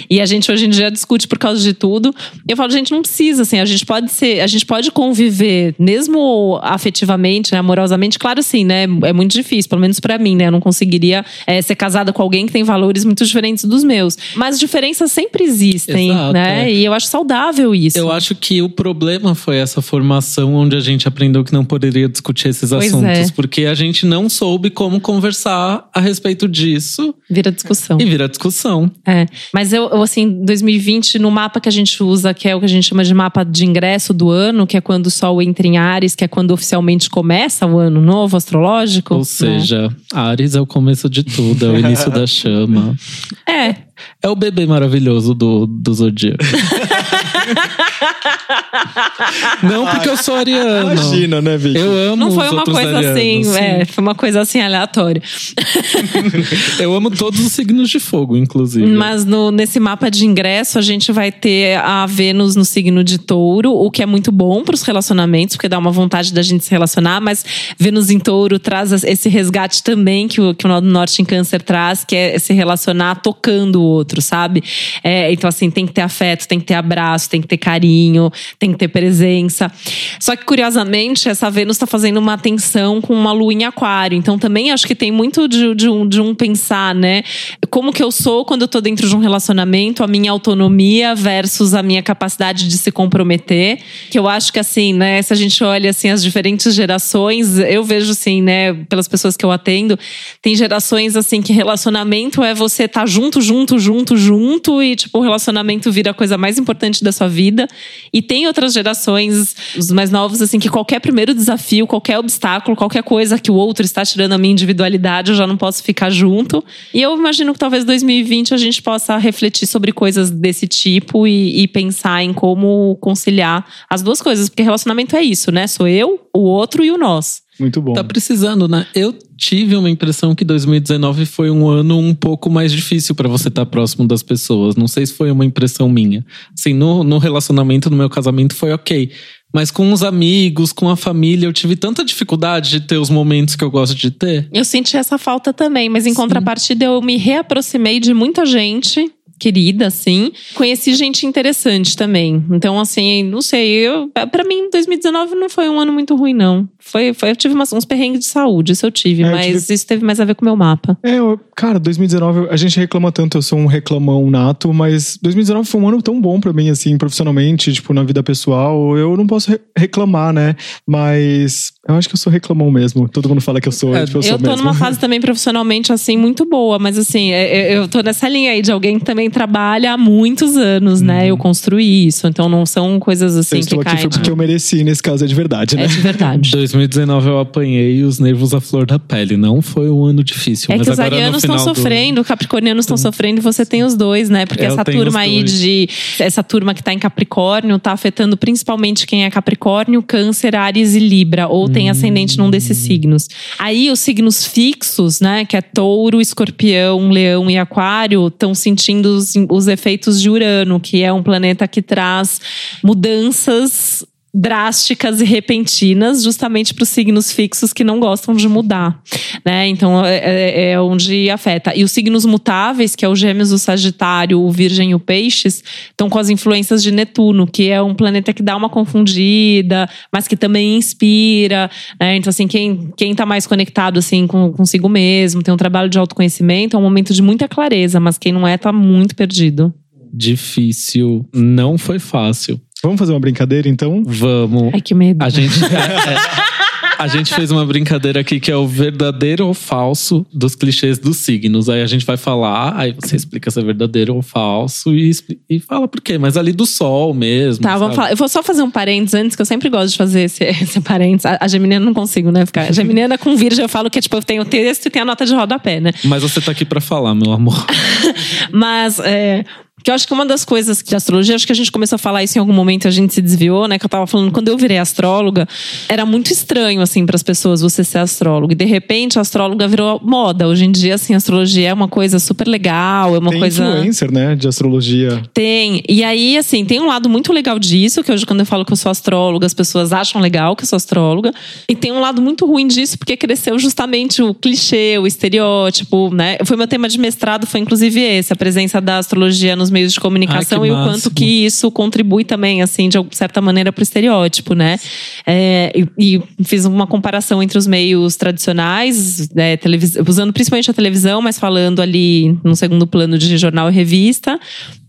[SPEAKER 3] E a gente hoje em dia discute por causa de tudo. E eu falo, gente, não precisa, assim, a gente pode ser, a gente pode conviver, mesmo afetivamente, né, amorosamente, claro, sim, né? É muito difícil, pelo menos pra mim, né? Eu não conseguiria é, ser casada com alguém que tem valores muito diferentes dos meus. Mas diferenças sempre existem,
[SPEAKER 2] Exato,
[SPEAKER 3] né?
[SPEAKER 2] é.
[SPEAKER 3] E eu acho saudável isso.
[SPEAKER 2] Eu acho que o problema foi essa formação onde a gente aprendeu que não poderia discutir esses
[SPEAKER 3] Pois
[SPEAKER 2] assuntos,
[SPEAKER 3] é.
[SPEAKER 2] porque a gente não soube como conversar a respeito disso
[SPEAKER 3] Vira discussão.
[SPEAKER 2] e vira discussão.
[SPEAKER 3] É. Mas eu, eu, assim, 2020, no mapa que a gente usa, que é o que a gente chama de mapa de ingresso do ano, que é quando o Sol entra em Ares, que é quando oficialmente começa o ano novo astrológico.
[SPEAKER 2] Ou
[SPEAKER 3] né?
[SPEAKER 2] seja, Ares é o começo de tudo, é o início da [LAUGHS] chama.
[SPEAKER 3] É.
[SPEAKER 2] É o bebê maravilhoso do, do Zodíaco. não porque eu sou ariano.
[SPEAKER 1] Imagina, né, Vicky?
[SPEAKER 2] Eu amo
[SPEAKER 3] Não foi
[SPEAKER 2] os
[SPEAKER 3] uma coisa
[SPEAKER 2] arianos,
[SPEAKER 3] assim,
[SPEAKER 2] sim.
[SPEAKER 3] é, foi uma coisa assim aleatória. [LAUGHS]
[SPEAKER 2] Eu amo todos os signos de fogo, inclusive.
[SPEAKER 3] Mas no- nesse mapa de ingresso, a gente vai ter a Vênus no signo de touro, o que é muito bom para os relacionamentos, porque dá uma vontade da gente se relacionar, mas Vênus em touro traz esse resgate também que o, que o Nó do Norte em Câncer traz, que é se relacionar tocando o outro, sabe? É, então, assim, tem que ter afeto, tem que ter abraço, tem que ter carinho, tem que ter presença. Só que, curiosamente, essa Vênus está fazendo uma tensão com uma lua em aquário. Então, também acho que tem muito de, de um, de um pensar, né? Como que eu sou quando eu tô dentro de um relacionamento, a minha autonomia versus a minha capacidade de se comprometer. Que eu acho que, assim, né? Se a gente olha, assim, as diferentes gerações, eu vejo, assim, né? Pelas pessoas que eu atendo, tem gerações, assim, que relacionamento é você estar junto, junto, junto, junto e, tipo, o relacionamento vira a coisa mais importante da sua vida. E tem outras gerações, os mais novos, assim, que qualquer primeiro desafio, qualquer obstáculo, qualquer coisa que o outro está tirando a minha individualidade, eu já não posso ficar junto. E eu imagino que talvez 2020 a gente possa refletir sobre coisas desse tipo e, e pensar em como conciliar as duas coisas. Porque relacionamento é isso, né? Sou eu, o outro e o nós.
[SPEAKER 1] Muito bom.
[SPEAKER 2] Tá precisando, né? Eu tive uma impressão que 2019 foi um ano um pouco mais difícil pra você estar próximo das pessoas. Não sei se foi uma impressão minha. Assim, no, no relacionamento, no meu casamento, foi ok. Mas com os amigos, com a família, eu tive tanta dificuldade de ter os momentos que eu gosto de ter.
[SPEAKER 3] Eu senti essa falta também, mas em contrapartida eu me reaproximei de muita gente querida, assim. Conheci gente interessante também. Então, assim, não sei, eu, para mim, 2019 não foi um ano muito ruim, não. Foi, foi eu tive umas, uns perrengues de saúde, isso eu tive,
[SPEAKER 1] É, eu
[SPEAKER 3] mas
[SPEAKER 1] tive-
[SPEAKER 3] isso teve mais a ver com o meu mapa.
[SPEAKER 1] É, eu- cara, 2019, a gente reclama tanto, eu sou um reclamão nato, mas 2019 foi um ano tão bom pra mim, assim, profissionalmente, tipo, na vida pessoal. Eu não posso re- reclamar, né? Mas eu acho que eu sou reclamão mesmo. Todo mundo fala que eu sou,
[SPEAKER 2] É,
[SPEAKER 1] tipo, eu,
[SPEAKER 3] Eu
[SPEAKER 1] sou
[SPEAKER 3] tô
[SPEAKER 1] mesmo.
[SPEAKER 3] numa fase também profissionalmente, assim, muito boa, mas assim, é- é- eu tô nessa linha aí de alguém que também trabalha há muitos anos, né? Eu construí isso, então não são coisas
[SPEAKER 1] Eu
[SPEAKER 3] assim que
[SPEAKER 1] estou aqui
[SPEAKER 3] caem.
[SPEAKER 1] foi porque eu mereci, nesse caso é de verdade, né?
[SPEAKER 3] É de verdade. [LAUGHS]
[SPEAKER 2] 2019 eu apanhei os nervos à flor da pele. Não foi um ano difícil.
[SPEAKER 3] É
[SPEAKER 2] mas
[SPEAKER 3] que os arianos estão
[SPEAKER 2] final do-
[SPEAKER 3] sofrendo, capricornianos estão sofrendo e você tem os dois, né? Porque
[SPEAKER 2] É, eu
[SPEAKER 3] essa turma
[SPEAKER 2] os
[SPEAKER 3] aí de. Essa turma que tá em Capricórnio tá afetando principalmente quem é Capricórnio, Câncer, Ares e Libra, ou tem
[SPEAKER 2] Hum.
[SPEAKER 3] ascendente num desses signos. Aí os signos fixos, né? Que é touro, escorpião, leão e aquário, estão sentindo os, os efeitos de Urano, que é um planeta que traz mudanças drásticas e repentinas, justamente para os signos fixos que não gostam de mudar, né? Então é, é- é onde afeta. E os signos mutáveis, que é o Gêmeos, o Sagitário, o Virgem e o Peixes, estão com as influências de Netuno, que é um planeta que dá uma confundida, mas que também inspira, né? Então assim, quem quem tá mais conectado assim com consigo mesmo, tem um trabalho de autoconhecimento, é um momento de muita clareza, mas quem não é tá muito perdido.
[SPEAKER 2] Difícil. Não foi fácil.
[SPEAKER 1] Vamos fazer uma brincadeira, então?
[SPEAKER 2] Vamos.
[SPEAKER 3] Ai que medo.
[SPEAKER 2] A gente. [LAUGHS] é, é, a gente fez uma brincadeira aqui que é o verdadeiro ou falso dos clichês dos signos. Aí a gente vai falar, aí você explica se é verdadeiro ou falso e, e fala por quê. Mas ali do sol mesmo.
[SPEAKER 3] Tá, vamos
[SPEAKER 2] sabe?
[SPEAKER 3] falar. Eu vou só fazer um parênteses antes, que eu sempre gosto de fazer esse, [LAUGHS] esse parênteses. A, a Geminiana não consigo, né? Ficar. A Geminiana com Virgem eu falo que é tipo, eu tenho o texto e tem a nota de rodapé, né?
[SPEAKER 2] Mas você tá aqui pra falar, meu amor. [LAUGHS]
[SPEAKER 3] Mas é, que eu acho que uma das coisas de astrologia, acho que a gente começou a falar isso em algum momento, a gente se desviou, né? Que eu tava falando, quando eu virei astróloga, era muito estranho, assim, para as pessoas você ser astrólogo. E de repente a astróloga virou moda. Hoje em dia, assim, a astrologia é uma coisa super legal, é uma
[SPEAKER 1] Tem
[SPEAKER 3] coisa.
[SPEAKER 1] influencer, né, de astrologia.
[SPEAKER 3] Tem. E aí, assim, tem um lado muito legal disso, que hoje, quando eu falo que eu sou astróloga, as pessoas acham legal que eu sou astróloga. E tem um lado muito ruim disso, porque cresceu justamente o clichê, o estereótipo, né? Foi meu tema de mestrado, foi inclusive esse, a presença da astrologia nos meios de comunicação
[SPEAKER 2] Ai,
[SPEAKER 3] e o quanto que isso contribui também, assim, de certa maneira, para o estereótipo, né? É, e, e fiz uma comparação entre os meios tradicionais, né, televis- usando principalmente a televisão, mas falando ali no segundo plano de jornal e revista,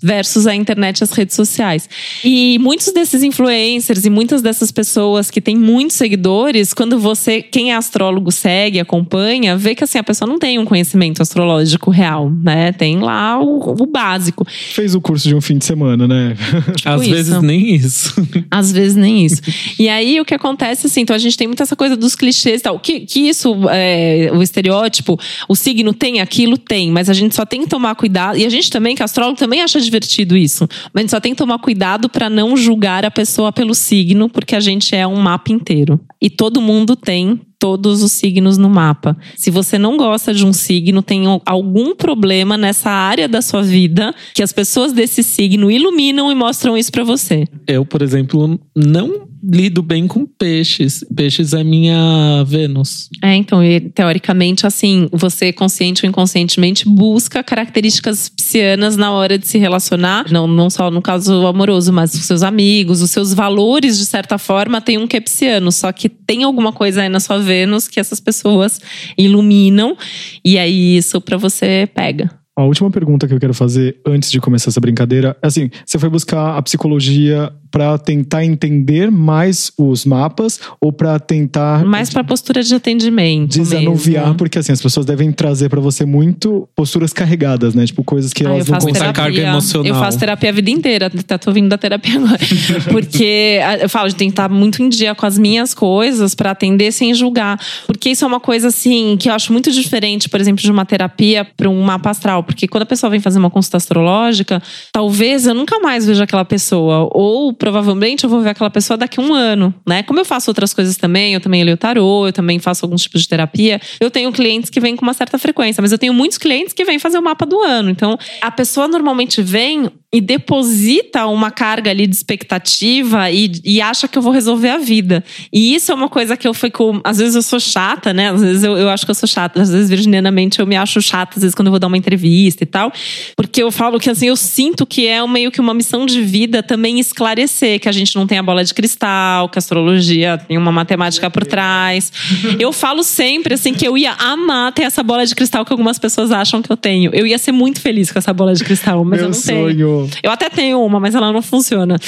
[SPEAKER 3] versus a internet e as redes sociais. E muitos desses influencers e muitas dessas pessoas que têm muitos seguidores, quando você, quem é astrólogo, segue, acompanha, vê que assim, a pessoa não tem um conhecimento astrológico real, né? Tem lá o, o básico.
[SPEAKER 1] Fez o curso de um fim de semana, né? [LAUGHS]
[SPEAKER 2] Às
[SPEAKER 3] isso.
[SPEAKER 2] vezes nem isso. [LAUGHS]
[SPEAKER 3] Às vezes nem isso. e aí o que acontece, assim, então a gente tem muito essa coisa dos clichês e tal. Que, que isso, é, o estereótipo, o signo tem aquilo? Tem, mas a gente só tem que tomar cuidado. E a gente também, que é astrólogo, também acha divertido isso. Mas a gente só tem que tomar cuidado para não julgar a pessoa pelo signo, porque a gente é um mapa inteiro. E todo mundo tem todos os signos no mapa. Se você não gosta de um signo, tem algum problema nessa área da sua vida que as pessoas desse signo iluminam e mostram isso para você.
[SPEAKER 2] Eu, por exemplo, não lido bem com peixes. Peixes é minha Vênus.
[SPEAKER 3] É, então, e, teoricamente, assim, você consciente ou inconscientemente busca características piscianas na hora de se relacionar, não, não só no caso amoroso, mas os seus amigos, os seus valores, de certa forma, tem um que é pisciano, só que tem alguma coisa aí na sua Vênus que essas pessoas iluminam, e aí isso pra você pega.
[SPEAKER 1] A última pergunta que eu quero fazer antes de começar essa brincadeira, é assim, você foi buscar a psicologia para tentar entender mais os mapas ou para tentar
[SPEAKER 3] Mais pra postura de atendimento.
[SPEAKER 1] desanuviar,
[SPEAKER 3] mesmo.
[SPEAKER 1] porque assim, as pessoas devem trazer para você muito posturas carregadas, né? Tipo, coisas que
[SPEAKER 3] Ah,
[SPEAKER 1] elas
[SPEAKER 3] eu
[SPEAKER 1] não
[SPEAKER 3] faço
[SPEAKER 1] conseguem.
[SPEAKER 2] Carga emocional.
[SPEAKER 3] Eu faço terapia a vida inteira. Tá, tô vindo da terapia agora. [LAUGHS] Porque ah, eu falo, que estar muito em dia com as minhas coisas pra atender sem julgar. Porque isso é uma coisa, assim, que eu acho muito diferente, por exemplo, de uma terapia pra um mapa astral. Porque quando a pessoa vem fazer uma consulta astrológica, talvez eu nunca mais veja aquela pessoa. Ou provavelmente eu vou ver aquela pessoa daqui a um ano, né? Como eu faço outras coisas também, eu também leio tarô, eu também faço alguns tipos de terapia. Eu tenho clientes que vêm com uma certa frequência, mas eu tenho muitos clientes que vêm fazer o mapa do ano. Então, a pessoa normalmente vem e deposita uma carga ali de expectativa e, e acha que eu vou resolver a vida. E isso é uma coisa que eu fico. Às vezes eu sou chata, né? Às vezes eu, eu acho que eu sou chata. Às vezes, virginianamente, eu me acho chata, às vezes, quando eu vou dar uma entrevista entrevista e tal, porque eu falo que assim, eu sinto que é meio que uma missão de vida também esclarecer que a gente não tem a bola de cristal, que a astrologia tem uma matemática por trás. Eu falo sempre assim que eu ia amar ter essa bola de cristal que algumas pessoas acham que eu tenho. Eu ia ser muito feliz com essa bola de cristal, mas
[SPEAKER 1] Meu
[SPEAKER 3] eu não
[SPEAKER 1] sonho.
[SPEAKER 3] tenho. Eu até tenho uma, mas ela não funciona. [LAUGHS]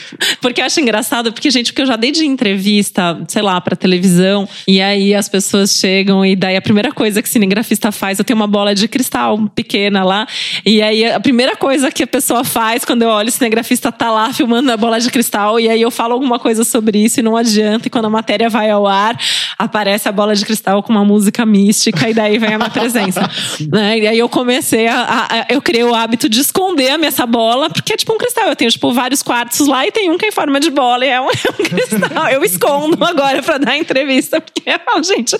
[SPEAKER 3] [LAUGHS] Porque eu acho engraçado, porque, gente, porque eu já dei de entrevista, sei lá, pra televisão, e aí as pessoas chegam e daí a primeira coisa que o cinegrafista faz, eu tenho uma bola de cristal pequena lá, e aí a primeira coisa que a pessoa faz quando eu olho, o cinegrafista tá lá filmando a bola de cristal, e aí eu falo alguma coisa sobre isso e não adianta, e quando a matéria vai ao ar, aparece a bola de cristal com uma música mística, e daí vem a minha presença. [LAUGHS] né? E aí eu comecei a, a, a, Eu criei o hábito de esconder a minha essa bola, porque é tipo um cristal. Eu tenho, tipo, vários quartos lá e tem um que é em forma de bola e é um, [LAUGHS] é um cristal. Eu escondo agora pra dar entrevista, porque gente,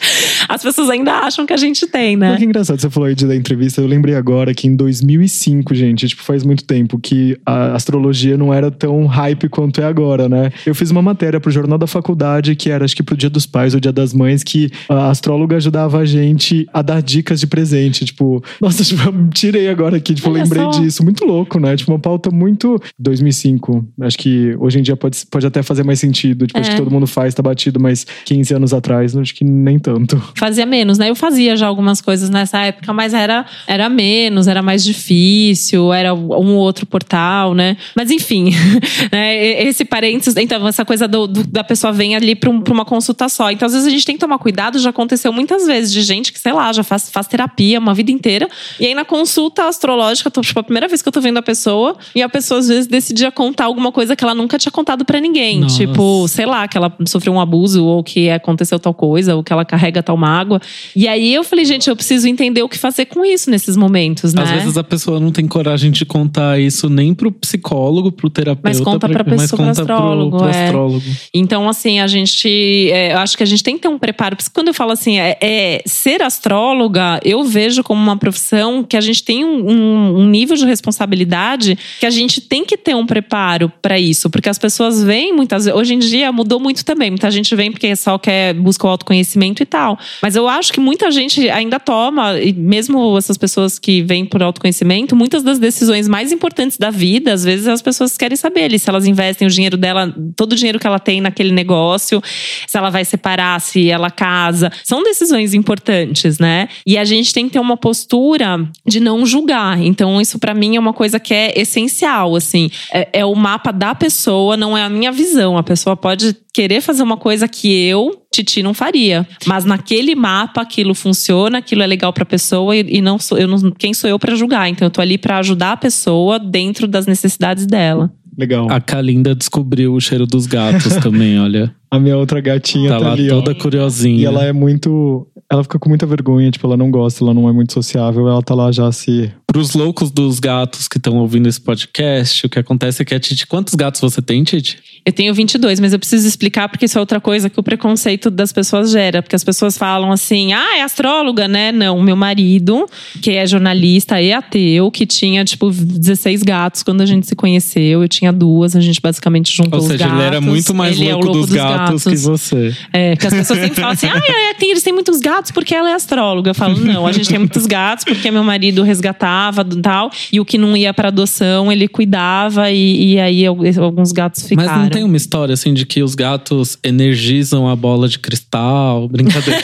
[SPEAKER 3] as pessoas ainda acham que a gente tem, né?
[SPEAKER 1] Que engraçado, você falou aí de dar entrevista. Eu lembrei agora que em 2005, gente, tipo, faz muito tempo que a astrologia não era tão hype quanto é agora, né? Eu fiz uma matéria pro Jornal da Faculdade, que era acho que pro Dia dos Pais ou Dia das Mães, que a astróloga ajudava a gente a dar dicas de presente. Tipo, [LAUGHS] nossa, tipo, eu tirei agora aqui, tipo,
[SPEAKER 3] Olha
[SPEAKER 1] lembrei
[SPEAKER 3] só.
[SPEAKER 1] disso. Muito louco, né? Tipo, uma pauta muito. 2005. Acho que hoje em dia pode, pode até fazer mais sentido. Tipo, acho
[SPEAKER 3] É.
[SPEAKER 1] que todo mundo faz, tá batido, mas 15 anos atrás, acho que nem tanto.
[SPEAKER 3] Fazia menos, né? Eu fazia já algumas coisas nessa época, mas era, era menos, era mais difícil, era um outro portal, né? Mas enfim, [LAUGHS] né? Esse parênteses, então, essa coisa do, do- da pessoa vem ali pra, um- pra uma consulta só. Então, às vezes a gente tem que tomar cuidado, já aconteceu muitas vezes de gente que, sei lá, já faz, faz terapia uma vida inteira. E aí na consulta astrológica, tô, tipo, a primeira vez que eu tô vendo a pessoa, e a pessoa às vezes decidia contar alguma coisa que ela nunca tinha contado pra ninguém.
[SPEAKER 2] Nossa.
[SPEAKER 3] Tipo, sei lá, que ela sofreu um abuso ou que aconteceu tal coisa, ou que ela carrega tal mágoa. E aí eu falei, gente, eu preciso entender o que fazer com isso nesses momentos, né?
[SPEAKER 2] Às vezes a pessoa não tem coragem de contar isso nem pro psicólogo, pro terapeuta.
[SPEAKER 3] Mas conta pra
[SPEAKER 2] mas
[SPEAKER 3] pessoa, pro
[SPEAKER 2] conta pro-
[SPEAKER 3] astrólogo,
[SPEAKER 2] pro
[SPEAKER 3] é.
[SPEAKER 2] astrólogo.
[SPEAKER 3] Então, assim, a gente. é, eu acho que a gente tem que ter um preparo. Porque quando eu falo assim, é, é, ser astróloga, eu vejo como uma profissão que a gente tem um, um- um nível de responsabilidade que a gente tem que ter um preparo para isso. Porque as pessoas vêm muitas vezes. Hoje em dia mudou muito também. Muita gente vem porque só quer busca o autoconhecimento e tal. Mas eu acho que muita gente ainda toma, e mesmo essas pessoas que vêm por autoconhecimento, muitas das decisões mais importantes da vida, às vezes as pessoas querem saber ali, se elas investem o dinheiro dela, todo o dinheiro que ela tem naquele negócio, se ela vai separar, se ela casa. São decisões importantes, né? E a gente tem que ter uma postura de não julgar. Então, isso pra mim é uma coisa que é essencial, assim. É, é o mapa da pessoa, não é a minha visão. A pessoa pode querer fazer uma coisa que eu, Titi, não faria. Mas naquele mapa aquilo funciona, aquilo é legal pra pessoa e, e não sou eu não, quem sou eu pra julgar. Então eu tô ali pra ajudar a pessoa dentro das necessidades dela.
[SPEAKER 1] Legal.
[SPEAKER 2] A Kalinda descobriu o cheiro dos gatos [LAUGHS] também, olha.
[SPEAKER 1] A minha outra gatinha
[SPEAKER 2] Tá
[SPEAKER 1] tá,
[SPEAKER 2] lá
[SPEAKER 1] ali, ó.
[SPEAKER 2] toda curiosinha.
[SPEAKER 1] E ela é muito. Ela fica com muita vergonha, tipo, ela não gosta, ela não é muito sociável, ela tá lá já se.
[SPEAKER 2] Pros loucos dos gatos que estão ouvindo esse podcast, o que acontece é que a Titi. Quantos gatos você tem, Titi?
[SPEAKER 3] Eu tenho 22, mas eu preciso explicar porque isso é outra coisa que o preconceito das pessoas gera. Porque as pessoas falam assim, ah, é astróloga, né? Não, meu marido, que é jornalista e ateu, que tinha, tipo, 16 gatos quando a gente se conheceu. Eu tinha duas, a gente basicamente juntou
[SPEAKER 2] Ou
[SPEAKER 3] os
[SPEAKER 2] seja,
[SPEAKER 3] gatos.
[SPEAKER 2] ele era muito mais
[SPEAKER 3] Ele é o
[SPEAKER 2] louco, dos, gatos, que você.
[SPEAKER 3] É, que as pessoas sempre falam assim, ah, é, tem- eles têm muitos gatos porque ela é astróloga. Eu falo, não, a gente tem muitos gatos porque meu marido resgatava e tal, e o que não ia para adoção, ele cuidava, e, e aí alguns gatos ficaram.
[SPEAKER 2] Mas não tem uma história assim de que os gatos energizam a bola de cristal? Brincadeira.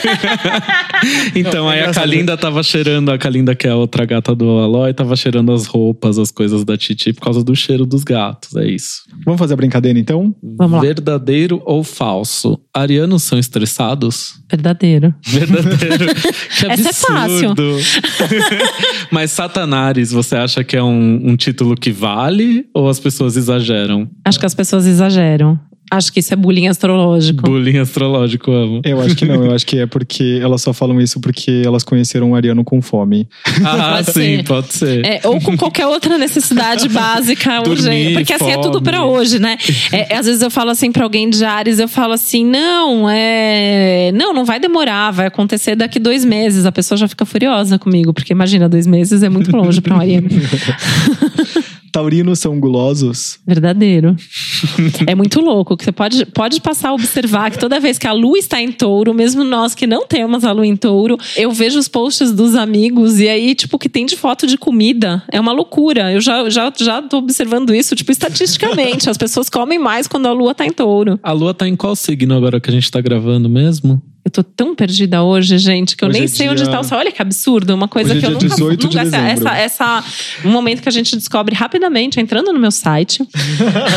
[SPEAKER 2] [LAUGHS] então aí a Kalinda tava cheirando, a Kalinda, que é a outra gata do Aloy, tava cheirando as roupas, as coisas da Titi por causa do cheiro dos gatos. É isso.
[SPEAKER 1] Vamos fazer a brincadeira então?
[SPEAKER 3] Vamos lá.
[SPEAKER 2] Verdadeiro ou falso? Arianos são estressados?
[SPEAKER 3] Verdadeiro.
[SPEAKER 2] Verdadeiro. [LAUGHS] que absurdo.
[SPEAKER 3] Essa é fácil. [LAUGHS]
[SPEAKER 2] Mas Você acha que é um, um título que vale ou as pessoas exageram?
[SPEAKER 3] Acho que as pessoas exageram. Acho que isso é bullying astrológico.
[SPEAKER 2] Bullying astrológico, amo.
[SPEAKER 1] Eu acho que não, eu acho que é porque elas só falam isso porque elas conheceram o Ariano com fome.
[SPEAKER 2] Ah,
[SPEAKER 3] Pode
[SPEAKER 2] sim,
[SPEAKER 3] ser.
[SPEAKER 2] pode ser.
[SPEAKER 3] É, ou com qualquer outra necessidade [LAUGHS] básica,
[SPEAKER 2] Dormir,
[SPEAKER 3] urgente. Porque assim, é tudo
[SPEAKER 2] fome.
[SPEAKER 3] pra hoje, né? É, às vezes eu falo assim pra alguém de Ares, eu falo assim: não, é. Não, não vai demorar, vai acontecer daqui dois meses. A pessoa já fica furiosa comigo, porque imagina, dois meses é muito longe pra um ariano. [LAUGHS]
[SPEAKER 1] Taurinos são gulosos?
[SPEAKER 3] Verdadeiro. [LAUGHS] é muito louco. que Você pode, pode passar a observar que toda vez que a lua está em touro, mesmo nós que não temos a lua em touro, eu vejo os posts dos amigos e aí, tipo, que tem de foto de comida é uma loucura. Eu já, já, já tô observando isso, tipo, estatisticamente. as pessoas comem mais quando a lua tá em touro.
[SPEAKER 2] A lua tá em qual signo agora que a gente tá gravando mesmo?
[SPEAKER 3] Eu tô tão perdida hoje, gente, que eu
[SPEAKER 1] Hoje
[SPEAKER 3] nem
[SPEAKER 1] é
[SPEAKER 3] sei
[SPEAKER 1] dia-
[SPEAKER 3] onde tá o sol. Olha que absurdo. Uma coisa
[SPEAKER 1] Hoje é
[SPEAKER 3] que eu
[SPEAKER 1] dia
[SPEAKER 3] nunca.
[SPEAKER 1] 18 de
[SPEAKER 3] nunca essa,
[SPEAKER 1] dezembro.
[SPEAKER 3] essa, essa- Um momento que a gente descobre rapidamente, entrando no meu site.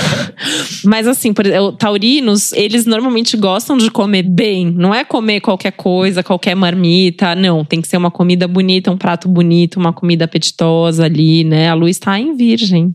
[SPEAKER 3] [LAUGHS] Mas assim, por exemplo, taurinos, eles normalmente gostam de comer bem. Não é comer qualquer coisa, qualquer marmita. Não, tem que ser uma comida bonita, um prato bonito, uma comida apetitosa ali, né? A lua está em virgem.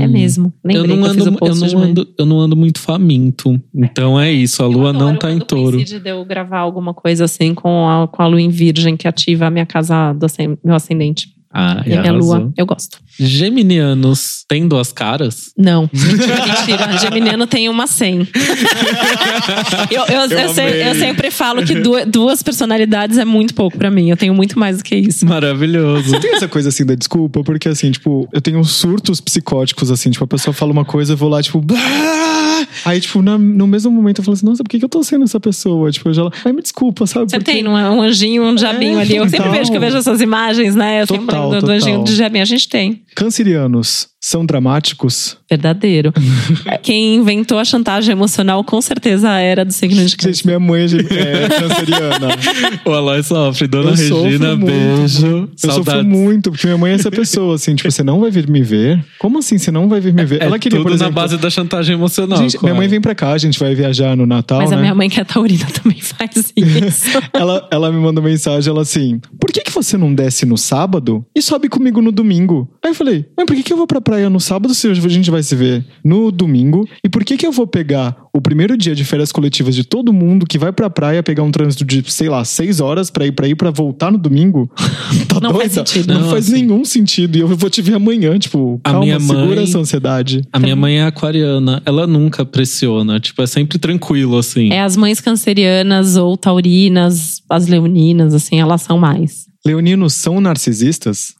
[SPEAKER 3] É mesmo.
[SPEAKER 2] Hum. Eu
[SPEAKER 3] Lembrei
[SPEAKER 2] não,
[SPEAKER 3] que eu fiz
[SPEAKER 2] ando, eu,
[SPEAKER 3] de
[SPEAKER 2] não ando, eu não ando muito faminto. Então é isso, a lua
[SPEAKER 3] Eu
[SPEAKER 2] não
[SPEAKER 3] adoro
[SPEAKER 2] tá em touro.
[SPEAKER 3] de gravar alguma coisa assim com a, com a lua em virgem que ativa a minha casa do meu ascendente.
[SPEAKER 2] Ah,
[SPEAKER 3] E a minha lua. Eu gosto.
[SPEAKER 2] Geminianos têm duas caras?
[SPEAKER 3] Não, mentira, [LAUGHS] mentira. Geminiano tem uma 100. [LAUGHS] eu, eu, eu,
[SPEAKER 1] Eu
[SPEAKER 3] sei- eu sempre falo que du- duas personalidades é muito pouco pra mim. Eu tenho muito mais do que isso.
[SPEAKER 2] Maravilhoso.
[SPEAKER 1] Tem essa coisa assim da desculpa, porque assim, tipo, eu tenho surtos psicóticos, assim, tipo, a pessoa fala uma coisa, eu vou lá, tipo, "Bah!" aí, tipo, na- no mesmo momento eu falo assim, nossa, por que, que eu tô sendo essa pessoa? Tipo, eu já, ai, me desculpa, sabe?
[SPEAKER 3] Você
[SPEAKER 1] Porque-
[SPEAKER 3] tem não é? um anjinho, um diabinho
[SPEAKER 1] É,
[SPEAKER 3] ali. Eu sempre
[SPEAKER 1] total.
[SPEAKER 3] vejo que eu vejo essas imagens, né? Eu sempre
[SPEAKER 1] Total,
[SPEAKER 3] do
[SPEAKER 1] total.
[SPEAKER 3] anjinho do diabinho. A gente tem.
[SPEAKER 1] Cancerianos são dramáticos?
[SPEAKER 3] Verdadeiro. [LAUGHS] Quem inventou a chantagem emocional com certeza era do signo de câncer.
[SPEAKER 1] Gente, minha mãe é [LAUGHS] é canceriana.
[SPEAKER 2] o Aloy sofre. Dona
[SPEAKER 1] Eu sofro
[SPEAKER 2] Regina, beijo.
[SPEAKER 1] Eu sofro
[SPEAKER 2] Saudades.
[SPEAKER 1] muito, porque minha mãe é essa pessoa, assim, tipo, você não vai vir me ver? Como assim, você não vai vir me ver?
[SPEAKER 2] É
[SPEAKER 1] Ela queria,
[SPEAKER 2] tudo
[SPEAKER 1] por exemplo...
[SPEAKER 2] na base da chantagem emocional.
[SPEAKER 1] Gente, minha mãe vem pra cá, a gente vai viajar no Natal,
[SPEAKER 3] Mas
[SPEAKER 1] né?
[SPEAKER 3] a minha mãe que é taurina [LAUGHS] também faz isso.
[SPEAKER 1] ela, ela me mandou mensagem, ela assim, por que, que você não desce no sábado e sobe comigo no domingo? Aí eu falei, mas por que, que eu vou pra praia no sábado se a gente vai se ver no domingo? E por que que eu vou pegar o primeiro dia de férias coletivas de todo mundo que vai pra praia pegar um trânsito de, sei lá, seis horas pra ir pra ir pra voltar no domingo? [LAUGHS] Tá
[SPEAKER 3] Não faz
[SPEAKER 1] doida?
[SPEAKER 3] sentido.
[SPEAKER 1] Não,
[SPEAKER 2] Não,
[SPEAKER 1] faz
[SPEAKER 2] assim-
[SPEAKER 1] nenhum sentido. E eu vou te ver amanhã, tipo,
[SPEAKER 2] A
[SPEAKER 1] calma,
[SPEAKER 2] minha
[SPEAKER 1] segura
[SPEAKER 2] mãe-
[SPEAKER 1] essa ansiedade.
[SPEAKER 2] A minha mãe é aquariana. Ela nunca pressiona. Tipo, é sempre tranquilo, assim.
[SPEAKER 3] É as mães cancerianas ou taurinas, as leoninas, assim, elas são mais.
[SPEAKER 1] Leoninos são narcisistas?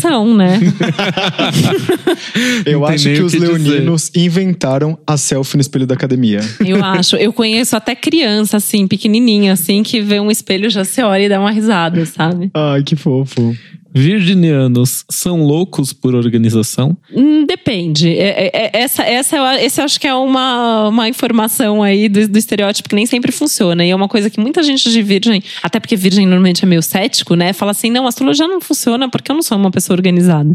[SPEAKER 3] São, né? [LAUGHS]
[SPEAKER 1] Eu acho que os
[SPEAKER 2] que dizer.
[SPEAKER 1] leoninos inventaram a selfie no espelho da academia.
[SPEAKER 3] Eu [LAUGHS] acho. Eu conheço até criança, assim, pequenininha, assim, que vê um espelho já se olha e dá uma risada, sabe?
[SPEAKER 1] Ai, que fofo.
[SPEAKER 2] Virginianos são loucos por organização?
[SPEAKER 3] Hum, depende. É- é- é- essa, essa, esse acho que é uma, uma informação aí do, do estereótipo que nem sempre funciona. E é uma coisa que muita gente de virgem, até porque virgem normalmente é meio cético, né? Fala assim: não, astrologia não funciona porque eu não sou uma pessoa organizada.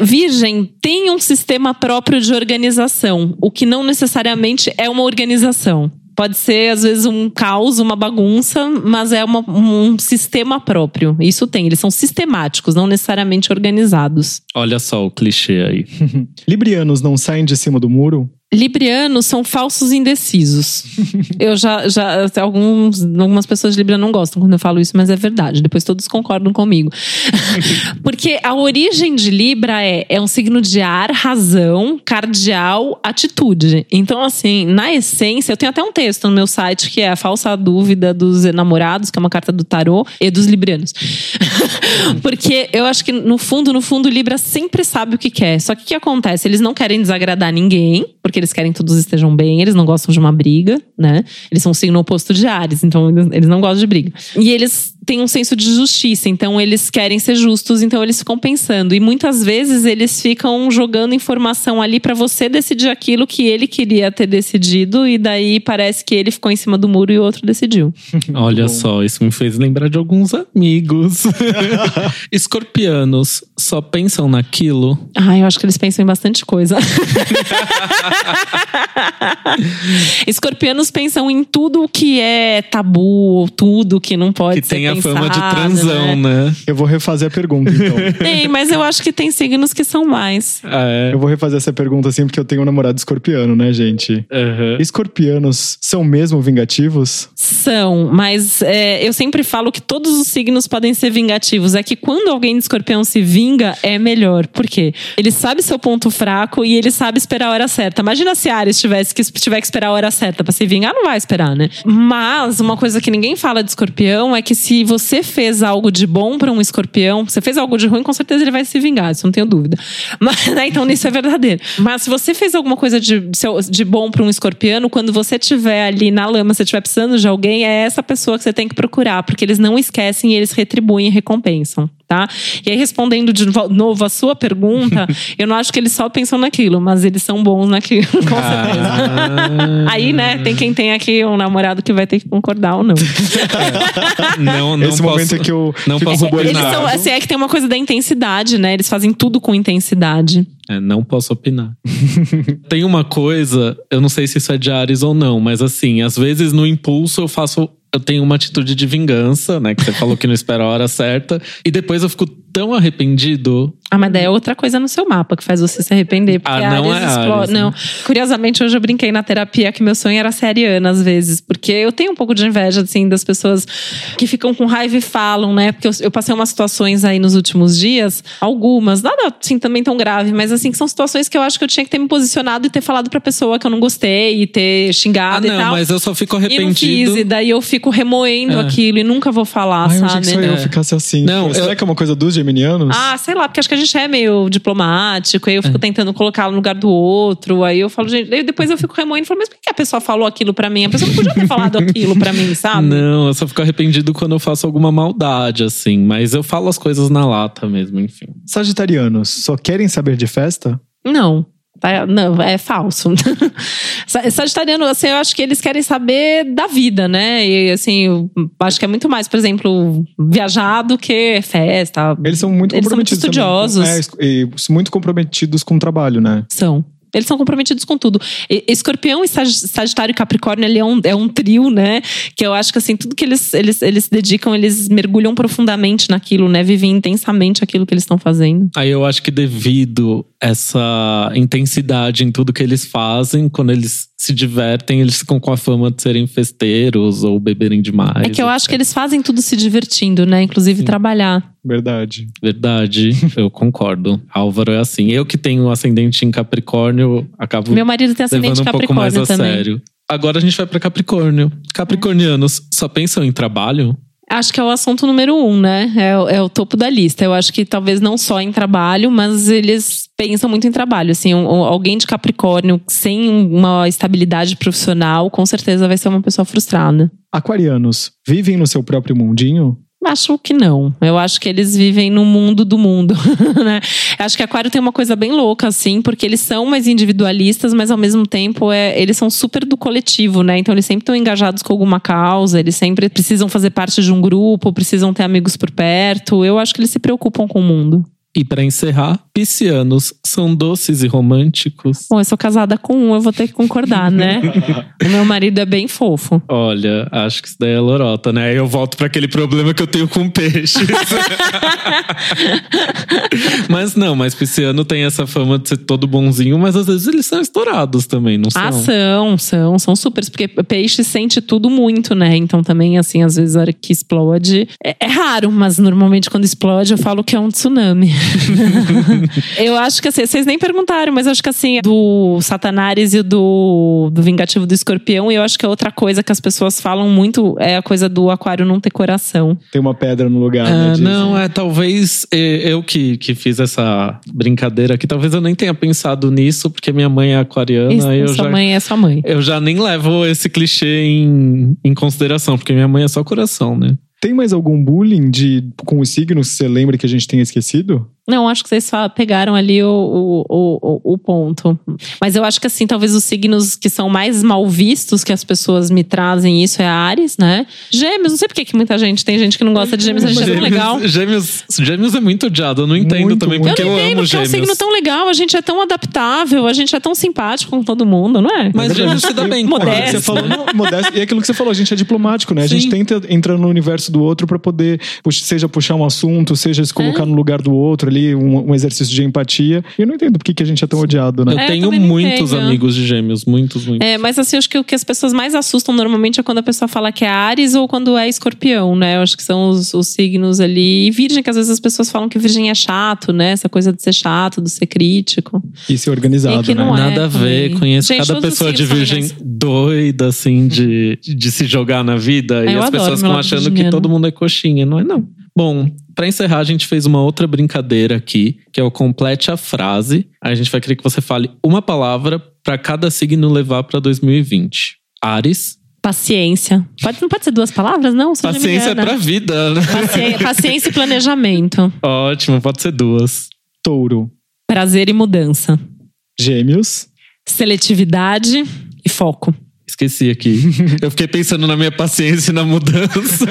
[SPEAKER 3] Virgem tem um sistema próprio de organização, o que não necessariamente é uma organização. Pode ser, às vezes, um caos, uma bagunça, mas é uma- um sistema próprio. Isso tem, eles são sistemáticos, não necessariamente organizados.
[SPEAKER 2] Olha só o clichê aí. [LAUGHS]
[SPEAKER 1] Librianos não saem de cima do muro?
[SPEAKER 3] Librianos são falsos indecisos. eu já, já alguns, algumas pessoas de Libra não gostam quando eu falo isso, mas é verdade. Depois todos concordam comigo. [LAUGHS] Porque a origem de Libra é, é um signo de ar, razão, cardial, atitude. Então, assim, na essência, eu tenho até um texto no meu site que é a falsa dúvida dos enamorados, que é uma carta do tarô, e dos librianos. [LAUGHS] Porque eu acho que, no fundo, no fundo, Libra sempre sabe o que quer. Só que o que acontece? Eles não querem desagradar ninguém, porque eles querem que todos estejam bem, eles não gostam de uma briga, né? Eles são um signo oposto de Ares, então eles não gostam de briga. E eles têm um senso de justiça, então eles querem ser justos, então eles ficam pensando. E muitas vezes eles ficam jogando informação ali pra você decidir aquilo que ele queria ter decidido, e daí parece que ele ficou em cima do muro e o outro decidiu. [LAUGHS]
[SPEAKER 2] Olha só, isso me fez lembrar de alguns amigos. [LAUGHS] Escorpianos só pensam naquilo?
[SPEAKER 3] Ah, eu acho que eles pensam em bastante coisa. [LAUGHS] Escorpianos pensam em tudo o que é tabu, ou tudo que não pode
[SPEAKER 2] Que
[SPEAKER 3] ser
[SPEAKER 2] tem a
[SPEAKER 3] pensado,
[SPEAKER 2] fama de transão, né?
[SPEAKER 1] Eu vou refazer a pergunta, então. [LAUGHS]
[SPEAKER 3] Tem, mas eu acho que tem signos que são mais.
[SPEAKER 2] Ah, é.
[SPEAKER 1] Eu vou refazer essa pergunta assim, porque eu tenho um namorado escorpiano, né, gente?
[SPEAKER 2] Aham.
[SPEAKER 1] Escorpianos são mesmo vingativos?
[SPEAKER 3] São, mas é, eu sempre falo que todos os signos podem ser vingativos. É que quando alguém de escorpião se vinga, é melhor. Por quê? Ele sabe seu ponto fraco e ele sabe esperar a hora certa. Imagina se Ares tivesse que, tiver que esperar a hora certa pra se vingar, não vai esperar, né? Mas uma coisa que ninguém fala de escorpião é que se se você fez algo de bom para um escorpião, você fez algo de ruim, com certeza ele vai se vingar, isso não tenho dúvida. [LAUGHS] Mas, né, então isso é verdadeiro. Mas se você fez alguma coisa de, de bom para um escorpiano, quando você estiver ali na lama, você estiver precisando de alguém, é essa pessoa que você tem que procurar, porque eles não esquecem e eles retribuem e recompensam tá? E aí, respondendo de novo a sua pergunta, [LAUGHS] eu não acho que eles só pensam naquilo, mas eles são bons naquilo, [LAUGHS] com ah. certeza. Ah. aí, né, tem quem tem aqui um namorado que vai ter que concordar ou não.
[SPEAKER 2] não, não
[SPEAKER 1] Esse
[SPEAKER 2] posso,
[SPEAKER 1] momento é que eu
[SPEAKER 2] não posso
[SPEAKER 3] é, eles são, assim, é que tem uma coisa da intensidade, né? Eles fazem tudo com intensidade.
[SPEAKER 2] É, não posso opinar. [LAUGHS] tem uma coisa, eu não sei se isso é de Ares ou não, mas assim, às vezes no impulso eu faço eu tenho uma atitude de vingança, né? Que você falou que não espera a hora certa. E depois eu fico tão arrependido.
[SPEAKER 3] Ah, mas daí é outra coisa no seu mapa que faz você se arrepender. Porque
[SPEAKER 2] ah, não é Ares,
[SPEAKER 3] Não. Né? Curiosamente, hoje eu brinquei na terapia que meu sonho era ser ariana às vezes. Porque eu tenho um pouco de inveja, assim, das pessoas que ficam com raiva e falam, né? Porque eu, eu passei umas situações aí nos últimos dias, algumas, nada assim também tão grave, mas assim, que são situações que eu acho que eu tinha que ter me posicionado e ter falado pra pessoa que eu não gostei e ter xingado
[SPEAKER 2] ah, não,
[SPEAKER 3] e tal.
[SPEAKER 2] mas eu só fico arrependido.
[SPEAKER 3] E não fiz, e daí eu fico remoendo é. aquilo e nunca vou falar,
[SPEAKER 1] Ai,
[SPEAKER 3] sabe?
[SPEAKER 1] Eu que só eu ficasse assim. Não, Será eu... que é uma coisa dos geminianos?
[SPEAKER 3] anos? Ah, sei lá, porque acho que a gente é meio diplomático, aí eu fico é. tentando colocar no lugar do outro, aí eu falo, gente, aí depois eu fico remoendo e falo, mas por que a pessoa falou aquilo pra mim? A pessoa não podia ter falado aquilo pra mim, sabe?
[SPEAKER 2] Não, eu só fico arrependido quando eu faço alguma maldade, assim, mas eu falo as coisas na lata mesmo, enfim.
[SPEAKER 1] Sagitarianos, só querem saber de festa?
[SPEAKER 3] Não. Tá, não, é falso. [LAUGHS] Sagitariano, assim, eu acho que eles querem saber da vida, né? E assim, eu acho que é muito mais, por exemplo, viajar do que festa.
[SPEAKER 1] Eles são muito
[SPEAKER 3] eles
[SPEAKER 1] comprometidos.
[SPEAKER 3] São muito estudiosos.
[SPEAKER 1] É, e muito comprometidos com o trabalho, né?
[SPEAKER 3] São. Eles são comprometidos com tudo. Escorpião e Sagitário e Capricórnio ele é, um, é um trio, né? Que eu acho que assim, tudo que eles, eles, eles se dedicam, eles mergulham profundamente naquilo, né? Vivem intensamente aquilo que eles estão fazendo.
[SPEAKER 2] Aí eu acho que devido essa intensidade em tudo que eles fazem, quando eles se divertem, eles ficam com a fama de serem festeiros ou beberem demais.
[SPEAKER 3] É que eu acho que eles fazem tudo se divertindo, né? Inclusive Sim. trabalhar.
[SPEAKER 1] Verdade.
[SPEAKER 2] Verdade, eu concordo. Álvaro é assim. Eu que tenho ascendente em Capricórnio, acabo
[SPEAKER 3] Meu marido tem ascendente
[SPEAKER 2] levando um pouco mais a
[SPEAKER 3] também.
[SPEAKER 2] sério. Agora a gente vai para Capricórnio. Capricornianos só pensam em trabalho?
[SPEAKER 3] Acho que é o assunto número um, né? É, é, o topo da lista. Eu acho que talvez não só em trabalho, mas eles pensam muito em trabalho. Assim, um, alguém de Capricórnio sem uma estabilidade profissional, com certeza vai ser uma pessoa frustrada.
[SPEAKER 1] Aquarianos vivem no seu próprio mundinho?
[SPEAKER 3] Acho que não. Eu acho que eles vivem no mundo do mundo, [LAUGHS] né? Acho que Aquário tem uma coisa bem louca, assim, porque eles são mais individualistas, mas ao mesmo tempo é, eles são super do coletivo, né? Então eles sempre estão engajados com alguma causa, eles sempre precisam fazer parte de um grupo, precisam ter amigos por perto. Eu acho que eles se preocupam com o mundo.
[SPEAKER 2] E para encerrar, piscianos são doces e românticos?
[SPEAKER 3] Bom, eu sou casada com um, eu vou ter que concordar, né? [LAUGHS] o meu marido é bem fofo.
[SPEAKER 2] Olha, acho que isso daí é lorota, né? Aí eu volto para aquele problema que eu tenho com peixes. [LAUGHS] mas não, mas pisciano tem essa fama de ser todo bonzinho, mas às vezes eles são estourados também, não são?
[SPEAKER 3] Ah, são, são, são super, porque peixe sente tudo muito, né? Então também, assim, às vezes a hora que explode, é, é raro, mas normalmente quando explode eu falo que é um tsunami. [LAUGHS] eu acho que assim, vocês nem perguntaram, mas acho que assim, do Satanares e do, do Vingativo do Escorpião, eu acho que é outra coisa que as pessoas falam muito é a coisa do aquário não ter coração.
[SPEAKER 1] Tem uma pedra no lugar, né,
[SPEAKER 2] ah, Não, é talvez é, eu que, que fiz essa brincadeira aqui, talvez eu nem tenha pensado nisso, porque minha mãe é aquariana. Isso, eu
[SPEAKER 3] sua
[SPEAKER 2] já,
[SPEAKER 3] mãe é sua mãe.
[SPEAKER 2] Eu já nem levo esse clichê em, em consideração, porque minha mãe é só coração, né?
[SPEAKER 1] Tem mais algum bullying de, com os signos que você lembra que a gente tenha esquecido?
[SPEAKER 3] Não, acho que vocês pegaram ali o, o, o, o, ponto. Mas eu acho que assim, talvez os signos que são mais mal vistos que as pessoas me trazem isso é Ares, né? Gêmeos, não sei por que muita gente, tem gente que não gosta de gêmeos, a gente é tão legal.
[SPEAKER 2] Gêmeos, gêmeos é muito odiado, eu não entendo muito, também, porque eu, eu amo
[SPEAKER 3] porque gêmeos. é um signo tão legal, a gente é tão adaptável, a gente é tão simpático com todo mundo, não é?
[SPEAKER 2] Mas gêmeos se dá bem.
[SPEAKER 3] Modesto.
[SPEAKER 1] Você falou, não, modesto. E é aquilo que você falou, a gente é diplomático, né? A gente tenta entrar no universo do outro para poder, seja puxar um assunto, seja se colocar é. no lugar do outro ali um, um exercício de empatia. E eu não entendo por que, que a gente é tão odiado, né?
[SPEAKER 2] Eu
[SPEAKER 3] É, eu
[SPEAKER 2] tenho
[SPEAKER 3] não
[SPEAKER 2] muitos
[SPEAKER 3] entendo.
[SPEAKER 2] amigos de gêmeos, muitos, muitos.
[SPEAKER 3] É, mas assim, eu acho que o que as pessoas mais assustam normalmente é quando a pessoa fala que é Ares ou quando é escorpião, né? Eu acho que são os, os signos ali. E Virgem, que às vezes as pessoas falam que Virgem é chato, né? Essa coisa de ser chato, de ser crítico.
[SPEAKER 1] E ser organizado,
[SPEAKER 3] E que
[SPEAKER 1] né?
[SPEAKER 3] não é
[SPEAKER 2] Nada a ver.
[SPEAKER 3] também.
[SPEAKER 2] Conheço
[SPEAKER 3] Gente,
[SPEAKER 2] cada pessoa de virgem doida, assim, de, [LAUGHS] de se jogar na vida.
[SPEAKER 3] Ah,
[SPEAKER 2] e
[SPEAKER 3] eu
[SPEAKER 2] as pessoas ficam
[SPEAKER 3] lado
[SPEAKER 2] achando que todo mundo é coxinha. Não é, não. Bom, pra encerrar, a gente fez uma outra brincadeira aqui, que é o complete a frase. Aí a gente vai querer que você fale uma palavra pra cada signo levar pra 2020. Ares.
[SPEAKER 3] Paciência. Pode, não pode ser duas palavras, não? Sou
[SPEAKER 2] Paciência é pra vida, né?
[SPEAKER 3] Paciência, paciência e planejamento. [LAUGHS]
[SPEAKER 2] Ótimo, pode ser duas.
[SPEAKER 1] Touro,
[SPEAKER 3] Prazer e mudança.
[SPEAKER 1] gêmeos,
[SPEAKER 3] Seletividade e foco.
[SPEAKER 2] Esqueci aqui. [LAUGHS] Eu fiquei pensando na minha paciência e na mudança.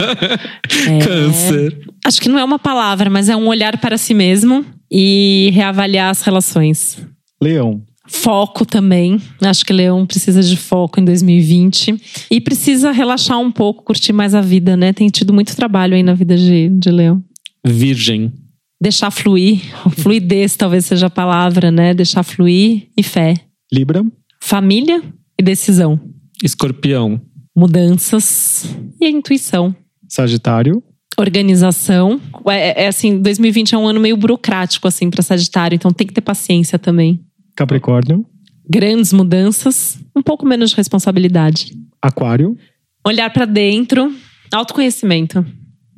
[SPEAKER 3] É.
[SPEAKER 2] Câncer.
[SPEAKER 3] Acho que não é uma palavra, mas é um olhar para si mesmo e reavaliar as relações.
[SPEAKER 1] leão,
[SPEAKER 3] Foco também. Acho que Leão precisa de foco em 2020. E precisa relaxar um pouco, curtir mais a vida, né? Tem tido muito trabalho aí na vida de, de Leão.
[SPEAKER 2] Virgem.
[SPEAKER 3] Deixar fluir. Fluidez talvez seja a palavra, né? Deixar fluir e fé.
[SPEAKER 1] libra,
[SPEAKER 3] Família e decisão.
[SPEAKER 2] Escorpião.
[SPEAKER 3] Mudanças e a intuição.
[SPEAKER 1] sagitário,
[SPEAKER 3] Organização. É, é assim, 2020 é um ano meio burocrático, assim, para Sagitário, então tem que ter paciência também.
[SPEAKER 1] capricórnio,
[SPEAKER 3] Grandes mudanças, um pouco menos de responsabilidade.
[SPEAKER 1] aquário,
[SPEAKER 3] Olhar para dentro, autoconhecimento,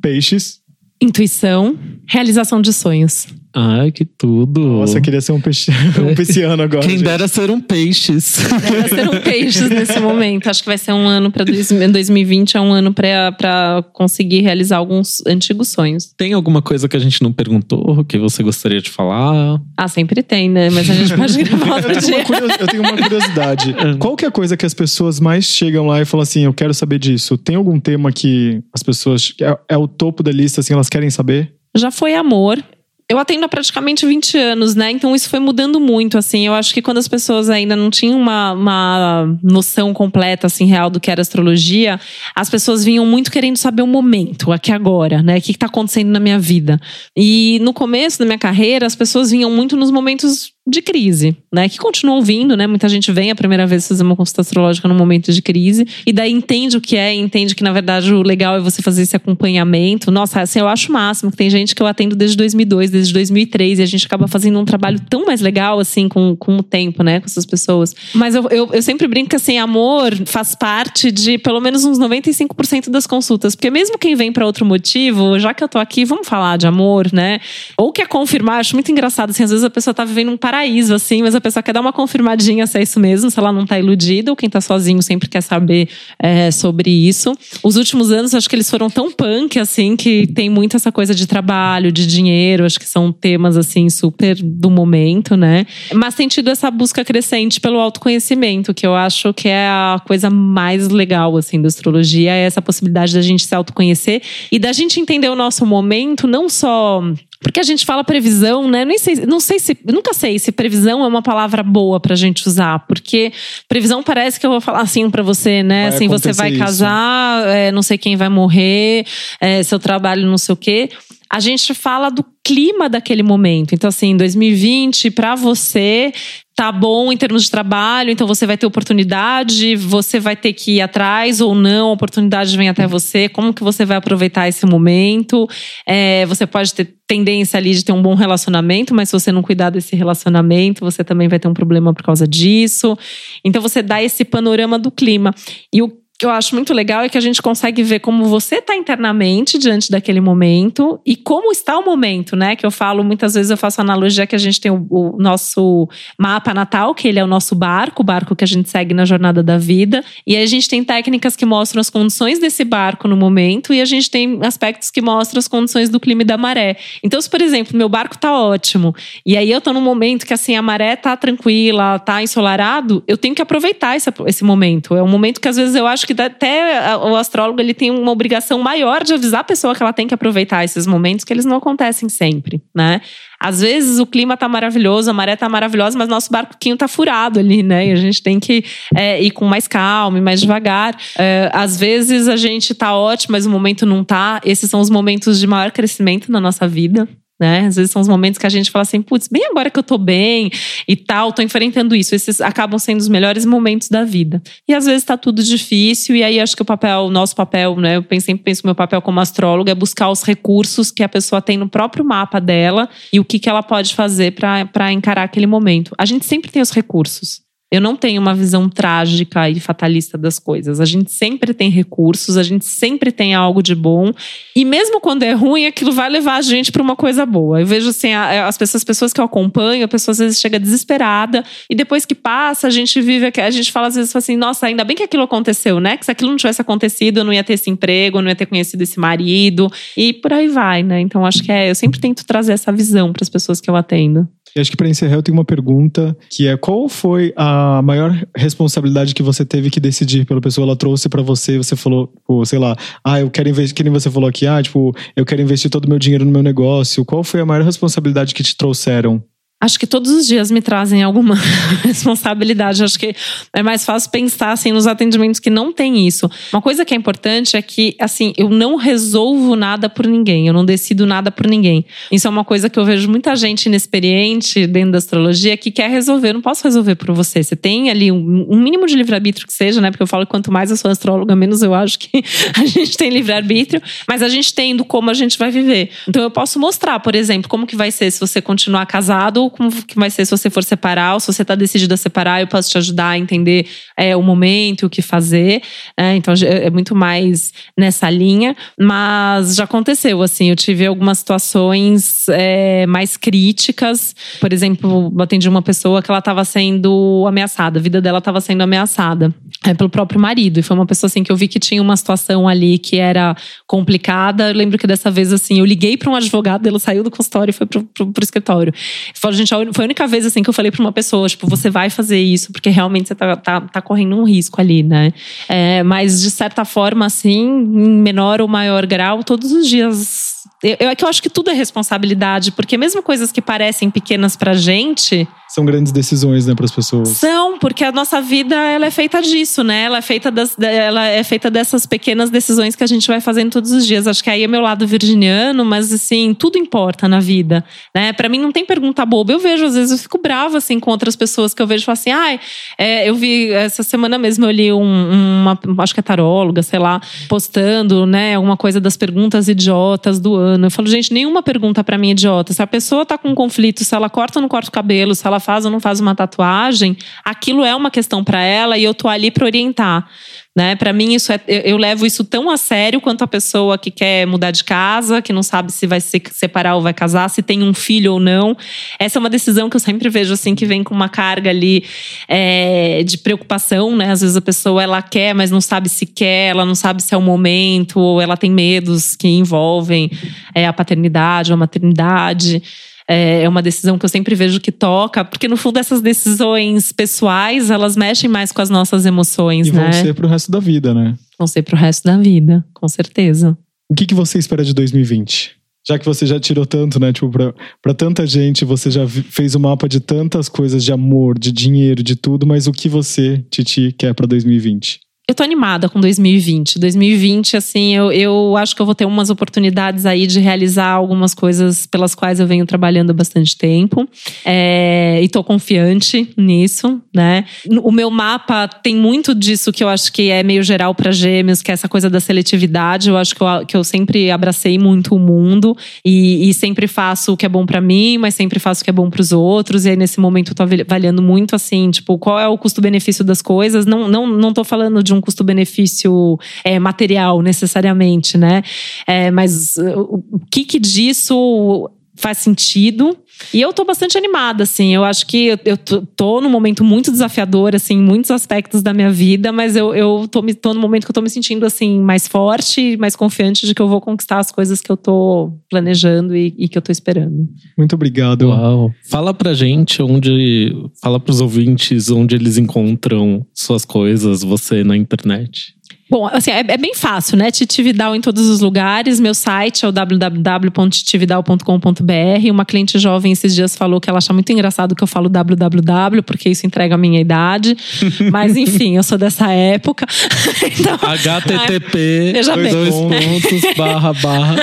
[SPEAKER 1] peixes.
[SPEAKER 3] intuição, realização de sonhos.
[SPEAKER 2] Ai, que tudo.
[SPEAKER 1] Nossa, eu queria ser um, peixe, [LAUGHS] um pisciano agora.
[SPEAKER 2] Quem
[SPEAKER 1] gente.
[SPEAKER 2] dera ser um peixes.
[SPEAKER 3] Vai ser um peixes nesse momento. Acho que vai ser um ano para 2020, é um ano para conseguir realizar alguns antigos sonhos.
[SPEAKER 2] Tem alguma coisa que a gente não perguntou que você gostaria de falar?
[SPEAKER 3] Ah, sempre tem, né? Mas a gente [LAUGHS] pode gravar outro
[SPEAKER 1] Eu tenho,
[SPEAKER 3] dia.
[SPEAKER 1] curios- eu tenho uma curiosidade. [LAUGHS] Qual que é a coisa que as pessoas mais chegam lá e falam assim, eu quero saber disso? Tem algum tema que as pessoas... É, é o topo da lista, assim, elas querem saber?
[SPEAKER 3] já foi amor. Eu atendo há praticamente 20 anos, né? Então isso foi mudando muito, assim. Eu acho que quando as pessoas ainda não tinham uma, uma noção completa, assim, real do que era astrologia, as pessoas vinham muito querendo saber o momento, aqui agora, né? O que está acontecendo na minha vida. E no começo da minha carreira, as pessoas vinham muito nos momentos de crise, né? Que continuam vindo, né? Muita gente vem a primeira vez fazer uma consulta astrológica num momento de crise e daí entende o que é, entende que na verdade o legal é você fazer esse acompanhamento. Nossa, assim, eu acho o máximo que tem gente que eu atendo desde 2002, desde 2003 e a gente acaba fazendo um trabalho tão mais legal assim com, com o tempo, né? Com essas pessoas. Mas eu, eu, eu sempre brinco que assim, amor faz parte de pelo menos uns 95% das consultas, porque mesmo quem vem para outro motivo, já que eu tô aqui, vamos falar de amor, né? Ou quer confirmar, acho muito engraçado assim, às vezes a pessoa tá vivendo um paraíso assim, mas a pessoa quer dar uma confirmadinha se é isso mesmo, se ela não tá iludida, ou quem tá sozinho sempre quer saber é, sobre isso. Os últimos anos, acho que eles foram tão punk assim que tem muito essa coisa de trabalho, de dinheiro, acho que são temas assim super do momento, né? Mas tem tido essa busca crescente pelo autoconhecimento, que eu acho que é a coisa mais legal assim da astrologia, é essa possibilidade da gente se autoconhecer e da gente entender o nosso momento, não só porque a gente fala previsão, né? Nem sei, não sei se, nunca sei se previsão é uma palavra boa pra gente usar, porque previsão parece que eu vou falar assim pra você, né?
[SPEAKER 1] Vai
[SPEAKER 3] assim, você vai casar, é, não sei quem vai morrer, é, seu trabalho não sei o quê. A gente fala do clima daquele momento. Então, assim, 2020, pra você, tá bom em termos de trabalho, então você vai ter oportunidade, você vai ter que ir atrás ou não, a oportunidade vem até você, como que você vai aproveitar esse momento? É, você pode ter tendência ali de ter um bom relacionamento, mas se você não cuidar desse relacionamento, você também vai ter um problema por causa disso. Então você dá esse panorama do clima. E o que eu acho muito legal é que a gente consegue ver como você está internamente diante daquele momento e como está o momento, né? Que eu falo, muitas vezes eu faço analogia que a gente tem o, o nosso mapa natal, que ele é o nosso barco, o barco que a gente segue na jornada da vida. E a gente tem técnicas que mostram as condições desse barco no momento e a gente tem aspectos que mostram as condições do clima e da maré. Então, se, por exemplo, meu barco tá ótimo e aí eu tô num momento que assim a maré tá tranquila, tá ensolarado, eu tenho que aproveitar esse, esse momento. É um momento que às vezes eu acho que dá- até o astrólogo ele tem uma obrigação maior de avisar a pessoa que ela tem que aproveitar esses momentos que eles não acontecem sempre, né? Às vezes o clima tá maravilhoso, a maré tá maravilhosa, mas nosso barquinho tá furado ali, né? E a gente tem que é, ir com mais calma e mais devagar. É, às vezes a gente tá ótimo, mas o momento não tá. Esses são os momentos de maior crescimento na nossa vida. Né? Às vezes são os momentos que a gente fala assim, putz, bem agora que eu tô bem e tal, tô enfrentando isso. Esses acabam sendo os melhores momentos da vida. E às vezes tá tudo difícil, e aí acho que o papel, o nosso papel, né? Eu sempre penso o meu papel como astróloga é buscar os recursos que a pessoa tem no próprio mapa dela e o que, que ela pode fazer para encarar aquele momento. A gente sempre tem os recursos. Eu não tenho uma visão trágica e fatalista das coisas. A gente sempre tem recursos, a gente sempre tem algo de bom. E mesmo quando é ruim, aquilo vai levar a gente para uma coisa boa. Eu vejo assim, as pessoas, as pessoas que eu acompanho, a pessoa às vezes chega desesperada. E depois que passa, a gente vive, a gente fala às vezes assim, nossa, ainda bem que aquilo aconteceu, né? Que se aquilo não tivesse acontecido, eu não ia ter esse emprego, eu não ia ter conhecido esse marido. E por aí vai, né? Então acho que é, eu sempre tento trazer essa visão para as pessoas que eu atendo.
[SPEAKER 1] E acho que para encerrar eu tenho uma pergunta que é qual foi a maior responsabilidade que você teve que decidir pela pessoa? Ela trouxe para você, você falou, pô, sei lá, ah, eu quero investir, que nem você falou aqui, ah, tipo, eu quero investir todo o meu dinheiro no meu negócio. Qual foi a maior responsabilidade que te trouxeram?
[SPEAKER 3] Acho que todos os dias me trazem alguma [LAUGHS] responsabilidade. Acho que é mais fácil pensar assim nos atendimentos que não tem isso. Uma coisa que é importante é que assim, eu não resolvo nada por ninguém, eu não decido nada por ninguém. Isso é uma coisa que eu vejo muita gente inexperiente dentro da astrologia que quer resolver. Eu não posso resolver por você. Você tem ali um, mínimo de livre-arbítrio que seja, né? Porque eu falo que quanto mais eu sou astróloga, menos eu acho que [LAUGHS] a gente tem livre-arbítrio, mas a gente tem do como a gente vai viver. Então eu posso mostrar, por exemplo, como que vai ser se você continuar casado como que vai ser se você for separar, ou se você está decidido a separar, eu posso te ajudar a entender é, o momento, o que fazer. Né? Então é muito mais nessa linha. Mas já aconteceu, assim, eu tive algumas situações é, mais críticas. Por exemplo, atendi uma pessoa que ela estava sendo ameaçada, a vida dela estava sendo ameaçada é, pelo próprio marido. E foi uma pessoa assim que eu vi que tinha uma situação ali que era complicada. Eu lembro que dessa vez, assim, eu liguei para um advogado, ele saiu do consultório e foi pro, pro, pro escritório. Falou, gente, foi a única vez assim que eu falei para uma pessoa, tipo, você vai fazer isso, porque realmente você tá, tá, tá correndo um risco ali, né? É, mas de certa forma, assim, em menor ou maior grau, todos os dias eu, é que eu acho que tudo é responsabilidade, porque mesmo coisas que parecem pequenas pra gente.
[SPEAKER 1] São grandes decisões, né, para as pessoas.
[SPEAKER 3] São, porque a nossa vida ela é feita disso, né? Ela é feita das, ela é feita dessas pequenas decisões que a gente vai fazendo todos os dias. Acho que aí é meu lado virginiano, mas assim, tudo importa na vida, né? Para mim não tem pergunta boba. Eu vejo às vezes eu fico brava assim com outras pessoas que eu vejo assim, ai, é, eu vi essa semana mesmo eu li um, uma, acho que é taróloga, sei lá, postando, né, alguma coisa das perguntas idiotas do ano Eu falo, gente, nenhuma pergunta para mim é idiota. Se a pessoa tá com um conflito, se ela corta ou não corta o cabelo, se ela faz ou não faz uma tatuagem, aquilo é uma questão para ela e eu tô ali para orientar. Né? Para mim, isso é, eu levo isso tão a sério quanto a pessoa que quer mudar de casa, que não sabe se vai se separar ou vai casar, se tem um filho ou não. Essa é uma decisão que eu sempre vejo assim que vem com uma carga ali é, de preocupação, né? Às vezes a pessoa ela quer, mas não sabe se quer, ela não sabe se é o momento, ou ela tem medos que envolvem é, a paternidade ou a maternidade. É, é uma decisão que eu sempre vejo que toca, porque no fundo essas decisões pessoais, elas mexem mais com as nossas emoções,
[SPEAKER 1] e
[SPEAKER 3] né?
[SPEAKER 1] vão ser pro resto da vida, né?
[SPEAKER 3] Vão ser pro resto da vida, com certeza.
[SPEAKER 1] O que, que você espera de 2020? Já que você já tirou tanto, né? Tipo, pra, pra tanta gente, você já fez o um mapa de tantas coisas de amor, de dinheiro, de tudo, mas o que você, Titi, quer pra 2020?
[SPEAKER 3] Eu tô animada com 2020. 2020, assim, eu, eu acho que eu vou ter umas oportunidades aí de realizar algumas coisas pelas quais eu venho trabalhando há bastante tempo. É, e tô confiante nisso, né? O meu mapa tem muito disso que eu acho que é meio geral para gêmeos, que é essa coisa da seletividade. Eu acho que eu, que eu sempre abracei muito o mundo e, e sempre faço o que é bom para mim, mas sempre faço o que é bom para os outros. E aí, nesse momento, eu tô avaliando muito, assim, tipo, qual é o custo-benefício das coisas. Não, não, não tô falando de um custo-benefício é, material necessariamente, né? É, mas uh, o que, que disso faz sentido. E eu tô bastante animada, assim. Eu acho que eu, tô num momento muito desafiador, assim, em muitos aspectos da minha vida, mas eu, eu tô, tô num momento que eu tô me sentindo, assim, mais forte, mais confiante de que eu vou conquistar as coisas que eu tô planejando e, e que eu tô esperando.
[SPEAKER 1] Muito obrigado.
[SPEAKER 2] Uau. Fala pra gente onde. Fala pros ouvintes onde eles encontram suas coisas, você na internet.
[SPEAKER 3] Bom, assim, é, é, bem fácil, né? Titividal em todos os lugares. Meu site é o www.titividal.com.br. Uma cliente jovem esses dias falou que ela acha muito engraçado que eu falo www, porque isso entrega a minha idade. [LAUGHS] Mas, enfim, eu sou dessa época. [LAUGHS]
[SPEAKER 2] então, HTTP, [LAUGHS] dois pontos, barra, barra.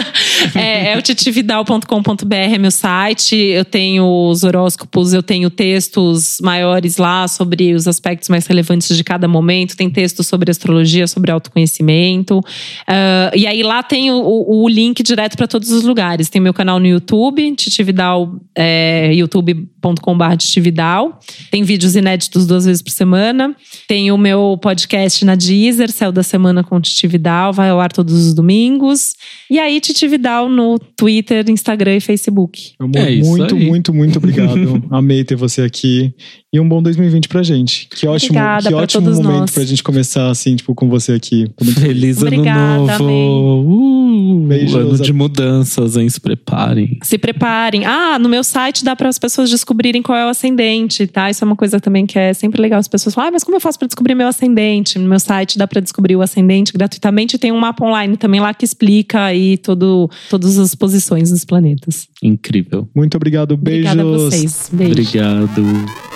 [SPEAKER 3] É, é o titividal.com.br, é meu site. Eu tenho os horóscopos, eu tenho textos maiores lá sobre os aspectos mais relevantes de cada momento. Tem textos sobre astrologia, sobre autoconhecimento. Uh, e aí lá tem o, o link direto para todos os lugares. Tem meu canal no YouTube, Titividal, é, youtube.com.br Titividal. Tem vídeos inéditos duas vezes por semana. Tem o meu podcast na Deezer, Céu da Semana com Titividal, vai ao ar todos os domingos. E aí, Titividal no Twitter, Instagram e Facebook.
[SPEAKER 1] Amor, é muito, muito, muito obrigado. [LAUGHS] Amei ter você aqui. E um bom 2020 pra gente. Que ótimo, Obrigada que ótimo momento nós. pra gente começar assim, tipo, com você aqui.
[SPEAKER 2] Feliz Obrigada, ano novo! Uh, Beijos. Ano de mudanças, hein? Se preparem.
[SPEAKER 3] Se preparem. Ah, no meu site dá para as pessoas descobrirem qual é o ascendente, tá? Isso é uma coisa também que é sempre legal. As pessoas falam, ah, mas como eu faço para descobrir meu ascendente? No meu site dá para descobrir o ascendente gratuitamente. Tem um mapa online também lá que explica aí todo, todas as posições dos planetas.
[SPEAKER 2] Incrível.
[SPEAKER 1] Muito obrigado. Beijos.
[SPEAKER 3] Obrigada a vocês.
[SPEAKER 2] Beijo. Obrigado.